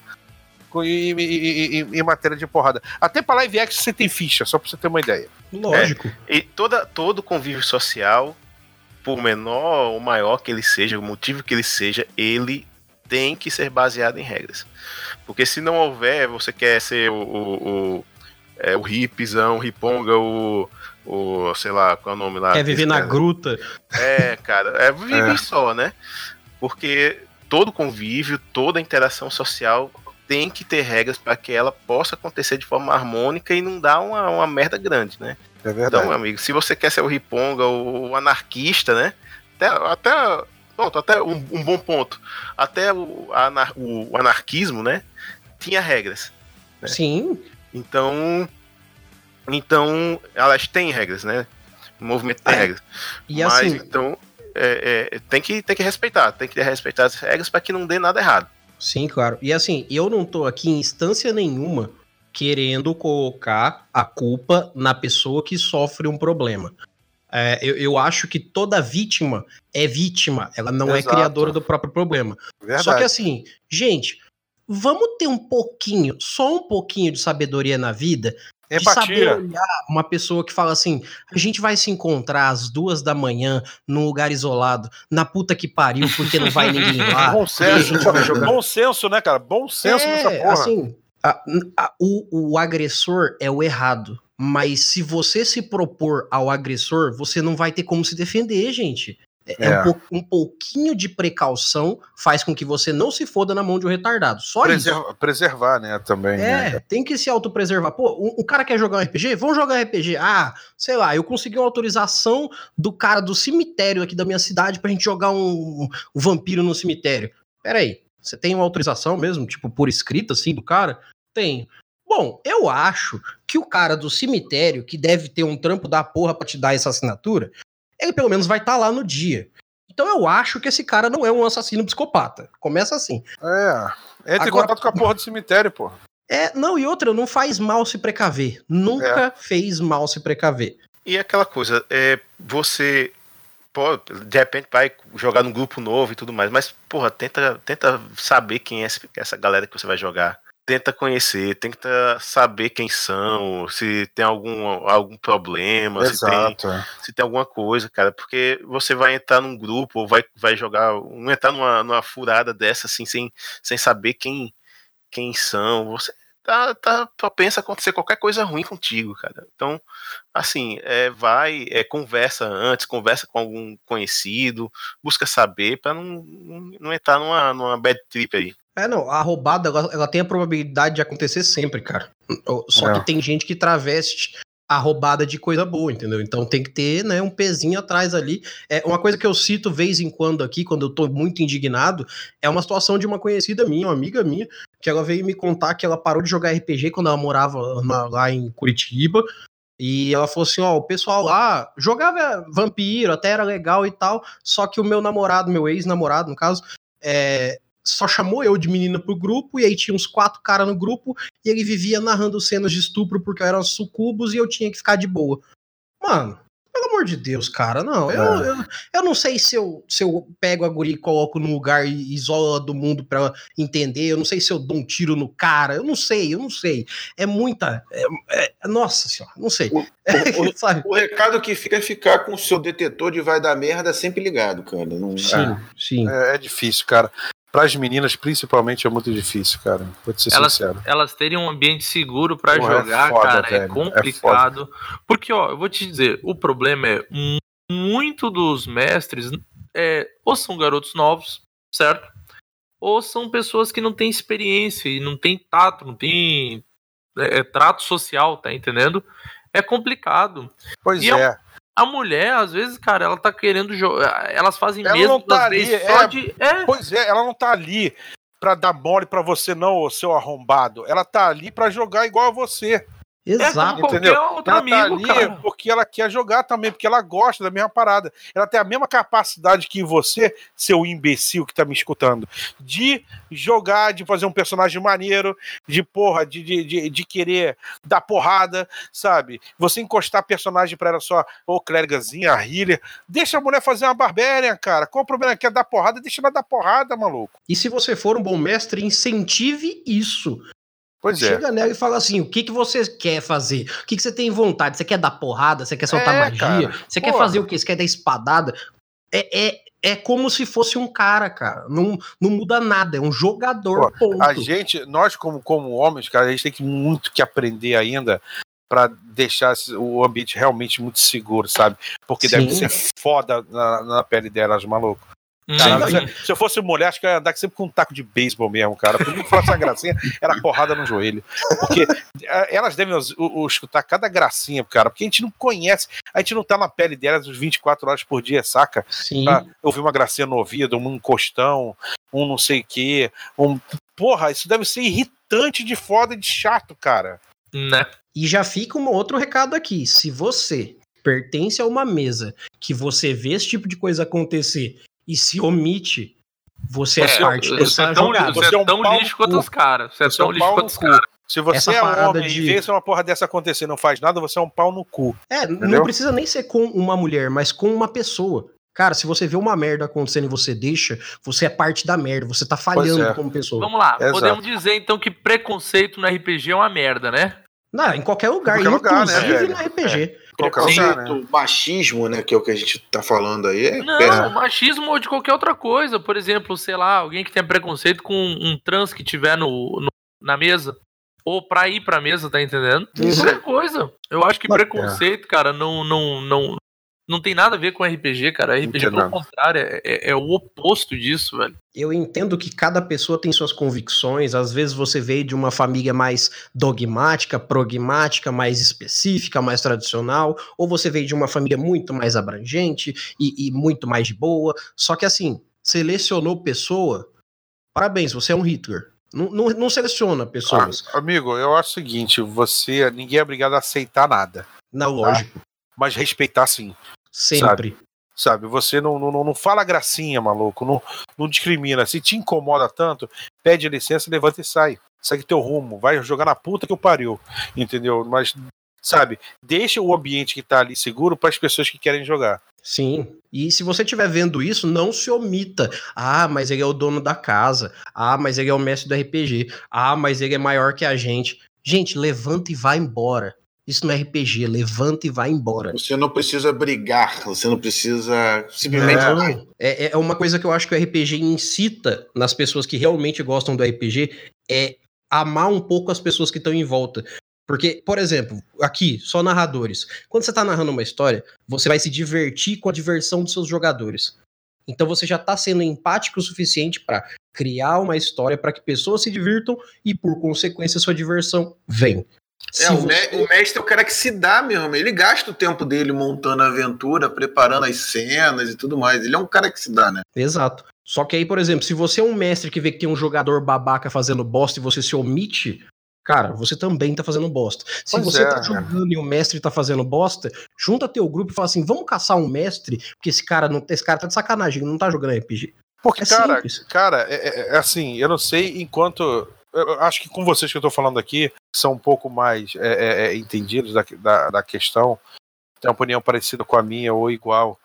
Co- Em, em- em- em- em matéria de porrada. Até pra live action você tem ficha, só pra você ter uma ideia. Lógico. E toda, todo convívio social, por menor ou maior que ele seja, o motivo que ele seja, ele tem que ser baseado em regras. Porque se não houver, você quer ser o, o, o, é, o hipzão, o riponga, o, o. sei lá, qual é o nome lá? Quer viver na cara. gruta. É, cara, é viver É. só, né? Porque todo convívio, toda interação social tem que ter regras para que ela possa acontecer de forma harmônica e não dar uma, uma merda grande, né? É Então, meu amigo, se você quer ser o riponga, o, o anarquista, né? Até, até pronto, até um, um bom ponto. Até o, anar- o anarquismo, né? Tinha regras. É. Sim. Então, então elas têm regras, né? O movimento tem É. regras. E Mas assim, então é, é, tem que tem que respeitar, tem que respeitar as regras para que não dê nada errado. Sim, claro. E assim, eu não tô aqui em instância nenhuma querendo colocar a culpa na pessoa que sofre um problema. É, eu, eu acho que toda vítima é vítima, ela não é Exato. criadora do próprio problema. Verdade. Só que assim, gente, vamos ter um pouquinho, só um pouquinho de sabedoria na vida, de saber olhar uma pessoa que fala assim: a gente vai se encontrar às duas da manhã num lugar isolado, na puta que pariu, porque não vai ninguém lá. Bom senso. Bom senso, né, cara? Bom senso nessa é, porra. assim, a- a- o, o agressor é o errado. Mas se você se propor ao agressor, você não vai ter como se defender, gente. É, É. Um, pou- um pouquinho de precaução faz com que você não se foda na mão de um retardado. Só isso. Preserva- preservar, né, também. né? É, tem que se autopreservar. Pô, o, o cara quer jogar um RPG? Vamos jogar um RPG. Ah, sei lá, eu consegui uma autorização do cara do cemitério aqui da minha cidade pra gente jogar um, um vampiro no cemitério. Pera aí, você tem uma autorização mesmo, tipo, por escrita, assim, do cara? Tenho. Bom, eu acho que o cara do cemitério, que deve ter um trampo da porra pra te dar essa assinatura, ele pelo menos vai estar lá no dia. Então eu acho que esse cara não é um assassino psicopata. Começa assim. É. Entre em Agora- contato com a porra do cemitério, pô. É, não, e outra, não faz mal se precaver. Nunca fez mal se precaver. E aquela coisa, é, você pô, de repente vai jogar num grupo novo e tudo mais, mas porra, tenta, tenta saber quem é essa galera que você vai jogar. Tenta conhecer, tenta saber quem são, se tem algum, algum problema, se tem, é. se tem alguma coisa, cara, porque você vai entrar num grupo ou vai, vai jogar, um entrar numa, numa furada dessa assim, sem, sem saber quem, quem são, você tá, tá propenso a acontecer qualquer coisa ruim contigo, cara. Então, assim, é, vai, é, conversa antes, conversa com algum conhecido, busca saber pra não, não, não entrar numa, numa bad trip aí. É, não, a roubada, ela, ela tem a probabilidade de acontecer sempre, cara. Só É. que tem gente que traveste a roubada de coisa boa, entendeu? Então tem que ter, né, um pezinho atrás ali. É, uma coisa que eu cito vez em quando aqui, quando eu tô muito indignado, é uma situação de uma conhecida minha, uma amiga minha, que ela veio me contar que ela parou de jogar RPG quando ela morava na- lá em Curitiba. E ela falou assim: ó, o pessoal lá jogava vampiro, até era legal e tal. Só que o meu namorado, meu ex-namorado, no caso, é, só chamou eu de menina pro grupo, e aí tinha uns quatro caras no grupo, e ele vivia narrando cenas de estupro porque eram sucubos e eu tinha que ficar de boa. Mano, pelo amor de Deus, cara, não. Eu, É. eu, eu não sei se eu, se eu pego a guria e coloco num lugar e isolo ela do mundo pra entender. Eu não sei se eu dou um tiro no cara. Eu não sei, eu não sei. É muita. é- é- nossa senhora, não sei. Sabe? O recado que fica é ficar com o seu detetor de vai dar merda sempre ligado, cara. Não... Sim, sim. É, é difícil, cara. Para as meninas, principalmente, é muito difícil, cara. Vou te ser Elas, sincero. elas terem um ambiente seguro pra Porra, é jogar, foda, cara, velho, é é complicado. Porque, ó, eu vou te dizer, o problema é mu- muito dos mestres é, ou são garotos novos, certo? Ou são pessoas que não têm experiência e não têm tato, não têm é, é, trato social, tá entendendo? É complicado. Pois é. A mulher, às vezes, cara, ela tá querendo jogar. Elas fazem Ela mesmo não tá ali, é. de. É, Pois é, ela não tá ali pra dar mole pra você, não, seu arrombado. Ela tá ali pra jogar igual a você. É Exato. entendeu? qualquer outro Ela amigo, tá ali cara. porque ela quer jogar também, porque ela gosta da mesma parada. Ela tem a mesma capacidade que você, seu imbecil que tá me escutando, de jogar, de fazer um personagem maneiro, de porra, de, de, de, de querer dar porrada, sabe? Você encostar personagem pra ela só, ô clérigazinha, a healer. Deixa a mulher fazer uma barbarian, cara. Qual o problema? Quer dar porrada? Deixa ela dar porrada, maluco. E se você for um bom mestre, incentive isso. Pois é. Chega nela e fala assim: o que, que você quer fazer? O que, que você tem vontade? Você quer dar porrada? Você quer soltar É, magia? cara. Você quer fazer o quê? Você quer dar espadada? É, é, é como se fosse um cara, cara. Não, não muda nada, é um jogador. ponto. A gente, nós como, como homens, cara, a gente tem que muito que aprender ainda pra deixar o ambiente realmente muito seguro, sabe? Porque deve Sim. ser foda na, na pele delas, maluco. Hum, Cara, Sim. se, se eu fosse mulher, acho que eu ia andar sempre com um taco de beisebol mesmo, cara. Por mim, que fosse uma gracinha, era porrada no joelho. Porque eh, elas devem escutar cada gracinha, cara, porque a gente não conhece, a gente não tá na pele delas os 24 horas por dia, saca? Sim. pra ouvir uma gracinha no ouvido, um encostão, um não sei o quê. Um... Porra, isso deve ser irritante de foda e de chato, cara. Né? E já fica um outro recado aqui. Se você pertence a uma mesa que você vê esse tipo de coisa acontecer e se omite, você é, É, parte você dessa é tão, jogada. você Você é é tão lixo quanto os caras. Você é Você é tão lixo quanto os caras. Se você Essa é parada homem de- e vê se uma porra dessa acontecer e não faz nada, você é um pau no cu. É, Entendeu? não precisa nem ser com uma mulher, mas com uma pessoa. Cara, se você vê uma merda acontecendo e você deixa, você é parte da merda, você tá falhando é. como pessoa. Vamos lá, Exato. podemos dizer então que preconceito no RPG é uma merda, né? Não, em qualquer lugar, qualquer lugar, né, inclusive no RPG. Qualquer Sim. lugar, né? Preconceito, machismo, né? Que é o que a gente tá falando aí. É Não, machismo ou de qualquer outra coisa. Por exemplo, sei lá, alguém que tenha preconceito com um trans que tiver no, no- na mesa. Ou pra ir pra mesa, tá entendendo? Isso. Qualquer coisa. Eu acho que Mas- preconceito, cara, não, não, não, não tem nada a ver com RPG, cara. RPG, Entendo. pelo contrário, é, é- é o oposto disso, velho. Eu entendo que cada pessoa tem suas convicções. Às vezes você veio de uma família mais dogmática, pragmática, mais específica, mais tradicional, ou você veio de uma família muito mais abrangente e, e muito mais de boa. Só que assim, selecionou pessoa. Parabéns, você é um Hitler. Não, não, não seleciona pessoas. Ah, amigo, eu acho o seguinte: você. Ninguém é obrigado a aceitar nada. Na lógico. Mas respeitar sim. Sempre. Sabe? Você não, não, não fala gracinha, maluco. Não, não discrimina. Se te incomoda tanto, pede licença, levanta e sai. Segue teu rumo. Vai jogar na puta que eu pariu. Entendeu? Mas, sabe? Deixa o ambiente que tá ali seguro para as pessoas que querem jogar. Sim. E se você estiver vendo isso, não se omita. Ah, mas ele é o dono da casa. Ah, mas ele é o mestre do RPG. Ah, mas ele é maior que a gente. Gente, levanta e vai embora. Isso não é RPG, levanta e vai embora. Você não precisa brigar, você não precisa simplesmente. Não, é, é uma coisa que eu acho que o RPG incita nas pessoas que realmente gostam do RPG é amar um pouco as pessoas que estão em volta. Porque, por exemplo, aqui, só narradores. Quando você tá narrando uma história, você vai se divertir com a diversão dos seus jogadores. Então você já tá sendo empático o suficiente para criar uma história para que pessoas se divirtam e, por consequência, sua diversão vem. É, o, você- o mestre é o cara que se dá mesmo. Ele gasta o tempo dele montando a aventura, preparando as cenas e tudo mais. Ele é um cara que se dá, né? Exato. Só que aí, por exemplo, se você é um mestre que vê que tem um jogador babaca fazendo bosta e você se omite, cara, você também tá fazendo bosta. Se Pois você é, tá cara. jogando e o mestre tá fazendo bosta, junta teu grupo e fala assim: vamos caçar um mestre, porque esse cara não esse cara tá de sacanagem, ele não tá jogando RPG. Porque, É cara, simples. cara, é, é- é assim, eu não sei enquanto. Eu acho que com vocês que eu tô falando aqui, são um pouco mais é, é, é, entendidos da, da, da questão, tem uma opinião parecida com a minha ou igual.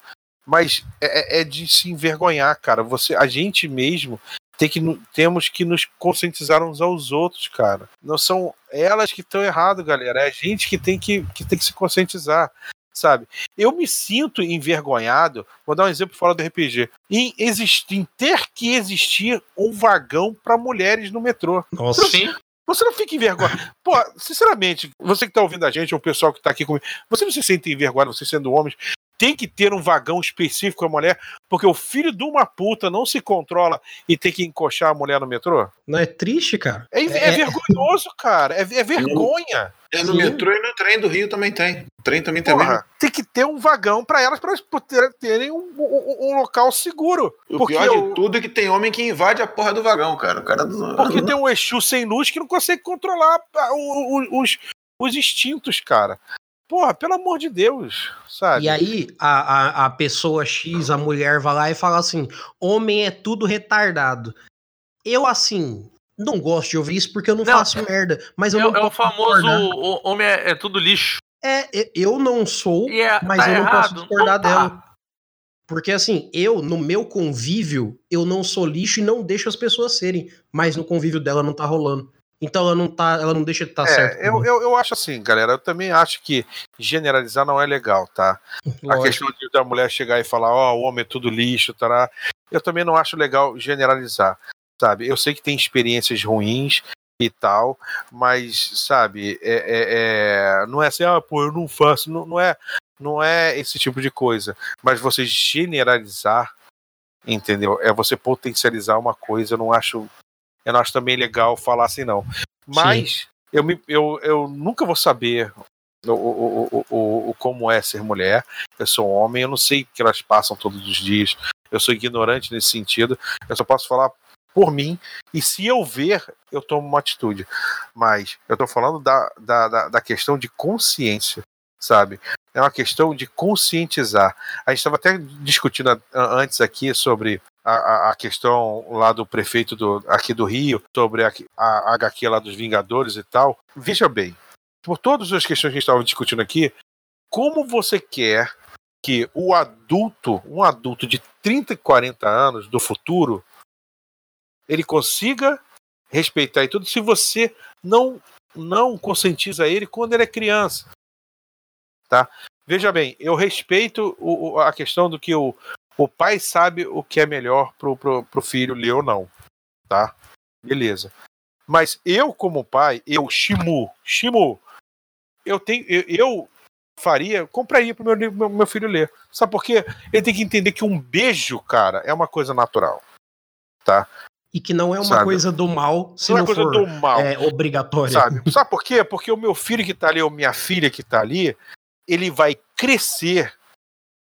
Mas é, é- é de se envergonhar, cara. Você, a gente mesmo tem que, temos que nos conscientizar uns aos outros, cara. Não são elas que estão errado, galera. É a gente que tem que, que tem que se conscientizar. sabe? Eu me sinto envergonhado, vou dar um exemplo fora do RPG, em, existir, em ter que existir um vagão para mulheres no metrô. Nossa. Sim. Você não fica envergonhado. Pô, sinceramente, você que tá ouvindo a gente, ou o pessoal que tá aqui comigo, você não se sente envergonhado, você sendo homem, tem que ter um vagão específico a mulher, porque o filho de uma puta não se controla e tem que encoxar a mulher no metrô? Não é triste, cara? É, é vergonhoso, cara. É, é vergonha. É no Sim. metrô e no trem do Rio também tem. O trem também tem. Porra, tem que ter um vagão pra elas, poder- terem um, um- um local seguro. O Porque, pior de tudo é que tem homem que invade a porra do vagão, cara. O cara do... porque tem um Exu sem luz que não consegue controlar os, os instintos, cara. Porra, pelo amor de Deus, sabe? E aí, a, a, a pessoa X, a mulher, vai lá e fala assim: homem é tudo retardado. Eu, assim, não gosto de ouvir isso porque eu não, Não, faço merda. Mas eu É, não é o famoso o homem é, é tudo lixo. É, eu não sou, é, mas tá eu não errado, posso discordar não tá. dela. Porque assim, eu, no meu convívio, eu não sou lixo e não deixo as pessoas serem. Mas no convívio dela não tá rolando. Então ela não tá, ela não deixa de estar É, certo. eu, eu, eu acho assim, galera. Eu também acho que generalizar não é legal, tá? A Lógico. questão de, da mulher chegar e falar, ó, o homem é tudo lixo, tá? Eu também não acho legal generalizar, sabe? Eu sei que tem experiências ruins e tal, mas, sabe, é, é- é- não é assim, ah, pô, eu não faço, não, não é, não é esse tipo de coisa. Mas você generalizar, entendeu? É você potencializar uma coisa, eu não acho, eu não acho também legal falar assim, não. Mas eu, me, eu, eu nunca vou saber o, o, o, o, o como é ser mulher. Eu sou homem, eu não sei o que elas passam todos os dias. Eu sou ignorante nesse sentido. Eu só posso falar por mim. E se eu ver, eu tomo uma atitude. Mas eu tô falando da, da, da, da questão de consciência, sabe? É uma questão de conscientizar. A gente estava até discutindo antes aqui sobre a, a, a questão lá do prefeito do, aqui do Rio, sobre a, a HQ lá dos Vingadores e tal. Veja bem, por todas as questões que a gente estava discutindo aqui, como você quer que o adulto, um adulto de 30 e 40 anos do futuro, ele consiga respeitar e tudo se você não não conscientiza ele quando ele é criança, tá? Veja bem, eu respeito o- a questão do que o, o pai sabe o que é melhor pro, pro, pro filho ler ou não, tá? Beleza. Mas eu, como pai, eu, Shimu, Shimu, eu tenho. Eu, eu faria, compraria pro meu, meu, meu filho ler. Sabe por quê? Ele tem que entender que um beijo, cara, é uma coisa natural. Tá? E que não é uma Sabe? coisa do mal se não não, é coisa for do mal. é, obrigatória. Sabe? Sabe por quê? Porque o meu filho que tá ali, ou minha filha que tá ali, ele vai crescer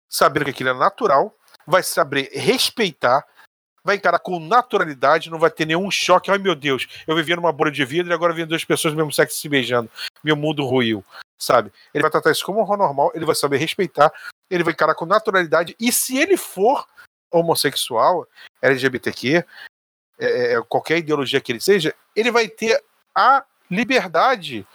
sabendo que aquilo é natural, vai saber respeitar, vai encarar com naturalidade, não vai ter nenhum choque. Ai meu Deus, eu vivia numa bolha de vidro e agora vendo duas pessoas do mesmo sexo se beijando. Meu mundo ruiu, sabe? Ele vai tratar isso como um normal, ele vai saber respeitar, ele vai encarar com naturalidade. E se ele for homossexual, LGBTQ, é, é, qualquer ideologia que ele seja, ele vai ter a liberdade,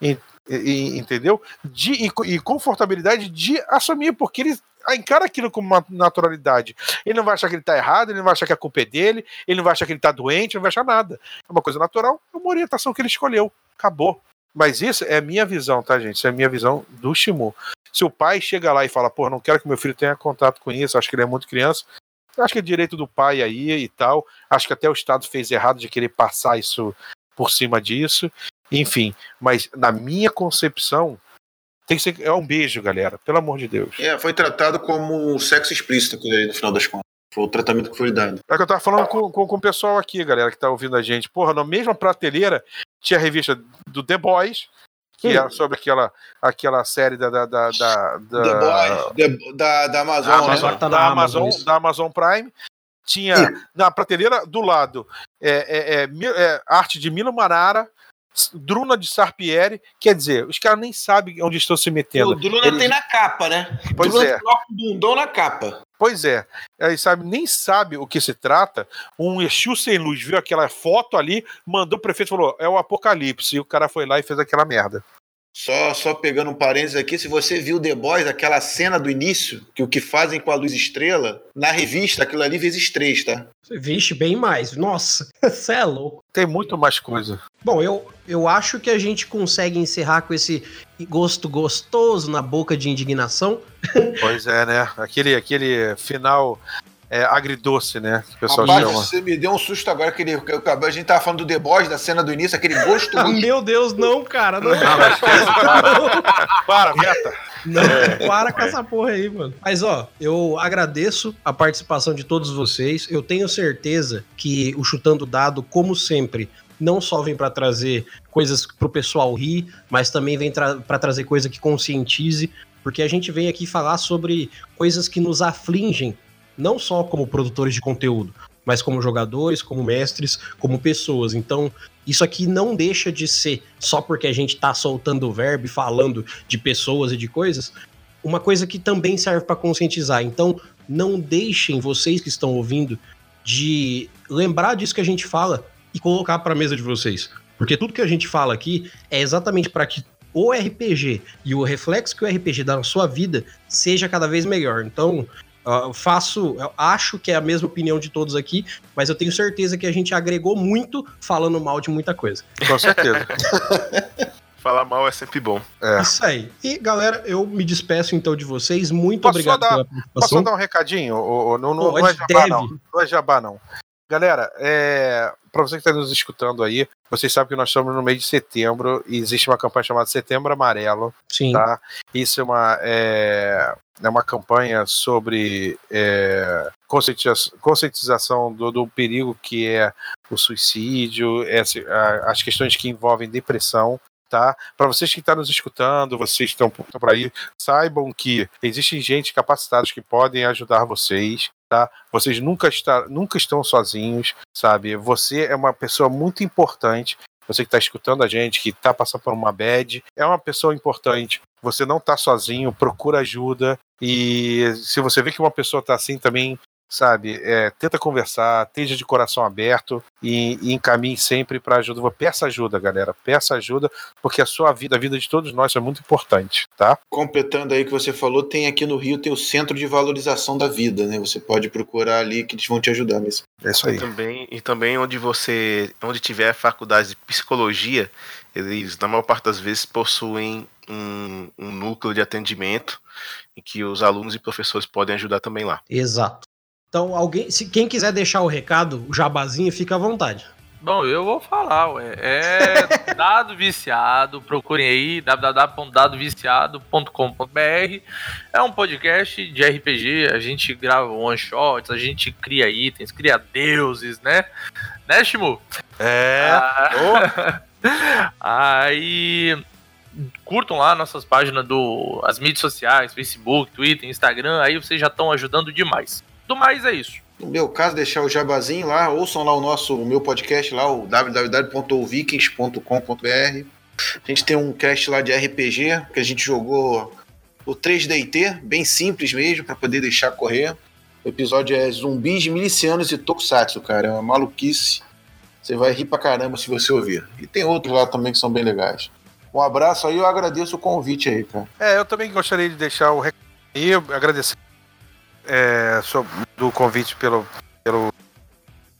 en- en- entendeu? De, e, co- confortabilidade de assumir, porque ele encara aquilo com uma naturalidade. Ele não vai achar que ele tá errado, ele não vai achar que a culpa é dele, ele não vai achar que ele tá doente, não vai achar nada. É uma coisa natural, é uma orientação que ele escolheu. Acabou. Mas isso é a minha visão, tá, gente? Isso é a minha visão do Shimu. Se o pai chega lá e fala, pô, não quero que meu filho tenha contato com isso, acho que ele é muito criança, acho que é direito do pai aí e tal. Acho que até o Estado fez errado de querer passar isso por cima disso. Enfim, mas na minha concepção, tem que ser. É um beijo, galera. Pelo amor de Deus. É, foi tratado como sexo explícito no final das contas. Foi o tratamento que foi dado. É que eu tava falando com, com, com o pessoal aqui, galera, que tá ouvindo a gente. Porra, na mesma prateleira tinha a revista do The Boys, que era sobre aquela, aquela série da. da, da, da, da- The Boys, The- da, da Amazon, da né? Amazon. tá da Amazon, Amazon, isso. da Amazon Prime. Tinha na prateleira do lado é, é, é, é, arte de Milo Manara, Druna de Sarpieri. Quer dizer, os caras nem sabem onde estão se metendo. O Druna Eles- tem na capa, né? Pois Druna é. coloca o bundão na capa. Pois é, aí sabe, nem sabe o que se trata. Um Exu sem luz viu aquela foto ali, mandou o prefeito e falou: é o apocalipse. E o cara foi lá e fez aquela merda. Só, só pegando um parênteses aqui, se você viu The Boys, aquela cena do início, que o que fazem com a luz estrela, na revista, aquilo ali vezes três, tá? Vixe, bem mais. Nossa, você é louco. Tem muito mais coisa. Bom, eu, eu acho que a gente consegue encerrar com esse gosto gostoso na boca de indignação. Pois é, né? Aquele, aquele final é, agridoce, né? Que o pessoal Rapaz, chama. você me deu um susto agora, aquele, que eu- a gente tava falando do deboche da cena do início, aquele gosto Ah, Meu Deus, não, cara. Não, Para, Veta! não, para com essa porra aí, mano. Mas, ó, eu agradeço a participação de todos vocês. Eu tenho certeza que o Chutando Dado, como sempre, não só vem pra trazer coisas pro pessoal rir, mas também vem para trazer coisa que conscientize, porque a gente vem aqui falar sobre coisas que nos afligem, não só como produtores de conteúdo, mas como jogadores, como mestres, como pessoas. Então, isso aqui não deixa de ser só porque a gente tá soltando o verbo e falando de pessoas e de coisas, uma coisa que também serve para conscientizar. Então, não deixem vocês que estão ouvindo de lembrar disso que a gente fala e colocar para a mesa de vocês. Porque tudo que a gente fala aqui é exatamente para que o RPG e o reflexo que o RPG dá na sua vida seja cada vez melhor. Então, eu faço, eu acho que é a mesma opinião de todos aqui, mas eu tenho certeza que a gente agregou muito falando mal de muita coisa. Com certeza. Falar mal é sempre bom. É. Isso aí. E galera, eu me despeço então de vocês. Muito Posso obrigado dar- pela Posso participação. dar um recadinho? Ou- ou- não, não, não é jabá, não. Não é jabá, não. Galera, é, para você que está nos escutando aí, vocês sabem que nós estamos no mês de setembro e existe uma campanha chamada Setembro Amarelo. Sim. Tá? Isso é uma, é, é uma campanha sobre é, conscientiza- conscientização do, do perigo que é o suicídio, essa- a- as questões que envolvem depressão. Tá? Para vocês que estão nos escutando, vocês que estão por aí, saibam que existe gente capacitada que podem ajudar vocês. Tá? Vocês nunca, está, nunca estão sozinhos, sabe? Você é uma pessoa muito importante. Você que está escutando a gente, que está passando por uma bad, é uma pessoa importante. Você não está sozinho, procura ajuda. E se você vê que uma pessoa está assim também, sabe, é, tenta conversar, esteja de coração aberto e, e encaminhe sempre para ajuda. Peça ajuda, galera. Peça ajuda, porque a sua vida, a vida de todos nós é muito importante, tá? Completando aí o que você falou, tem aqui no Rio tem o Centro de Valorização da Vida, né? Você pode procurar ali que eles vão te ajudar mesmo. É isso aí. E também, e também onde você, onde tiver faculdade de psicologia, eles na maior parte das vezes possuem um, um núcleo de atendimento em que os alunos e professores podem ajudar também lá. Exato. Então, alguém, se quem quiser deixar o recado, o jabazinho, fica à vontade. Bom, eu vou falar, ué. É dado viciado, procurem aí www.dadoviciado.com.br. É um podcast de RPG, a gente grava one shots, a gente cria itens, cria deuses, né? Né, Shimu? É. Ah, Aí curtam lá nossas páginas do as mídias sociais, Facebook, Twitter, Instagram, aí vocês já estão ajudando demais. Do mais é isso. No meu caso, deixar o jabazinho lá, ouçam lá o nosso, o meu podcast lá, o www.vikings.com.br. A gente tem um cast lá de RPG, que a gente jogou o 3DT, bem simples mesmo, para poder deixar correr. O episódio é Zumbis, Milicianos e Tokusatsu, cara. É uma maluquice. Você vai rir pra caramba se você ouvir. E tem outros lá também que são bem legais. Um abraço aí, eu agradeço o convite aí, cara. É, eu também gostaria de deixar o recado e agradecer é, so- do convite pelo, pelo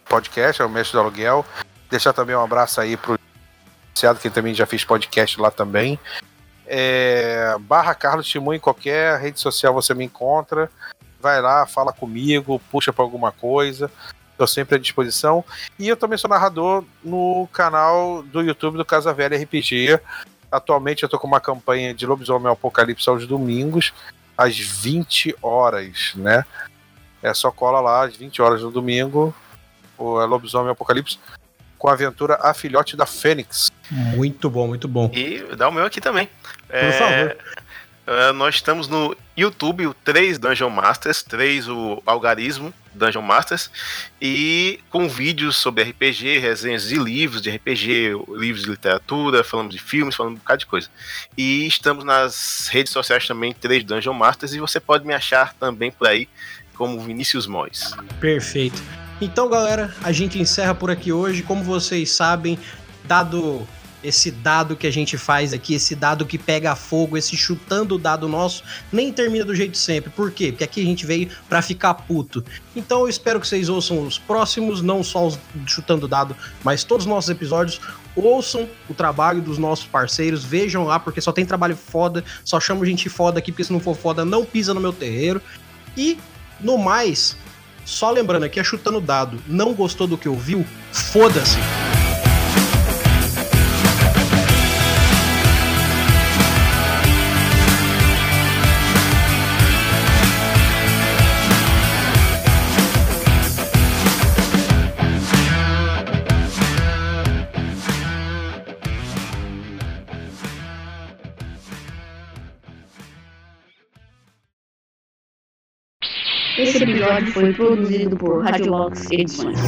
podcast, é o Mestre do Aluguel. Deixar também um abraço aí pro Luciano, que também já fez podcast lá também. É, barra Carlos Timu em qualquer rede social você me encontra. Vai lá, fala comigo, puxa pra alguma coisa. Estou sempre à disposição. E eu também sou narrador no canal do YouTube do Casa Velha RPG. Atualmente eu tô com uma campanha de Lobisomem Apocalipse aos domingos, às 20 horas, né? É só cola lá às 20 horas no domingo, o é Lobisomem Apocalipse, com a aventura A Filhote da Fênix. Muito bom, muito bom. E dá o meu aqui também. Por favor. É, nós estamos no YouTube, o 3 Dungeon Masters, 3 o Algarismo Dungeon Masters, e com vídeos sobre RPG, resenhas de livros de RPG, livros de literatura, falamos de filmes, falando um bocado de coisa. E estamos nas redes sociais também, 3 Dungeon Masters, e você pode me achar também por aí como Vinícius Mois. Perfeito. Então, galera, a gente encerra por aqui hoje. Como vocês sabem, dado esse dado que a gente faz aqui, esse dado que pega fogo, esse chutando o dado nosso, nem termina do jeito sempre. Por quê? Porque aqui a gente veio para ficar puto. Então eu espero que vocês ouçam os próximos, não só os chutando dado, mas todos os nossos episódios. Ouçam o trabalho dos nossos parceiros, vejam lá, porque só tem trabalho foda, só chamo gente foda aqui, porque se não for foda, não pisa no meu terreiro. E, no mais, só lembrando aqui, é chutando dado, não gostou do que ouviu? Foda-se! Episódio foi produzido por Radiolox Edições.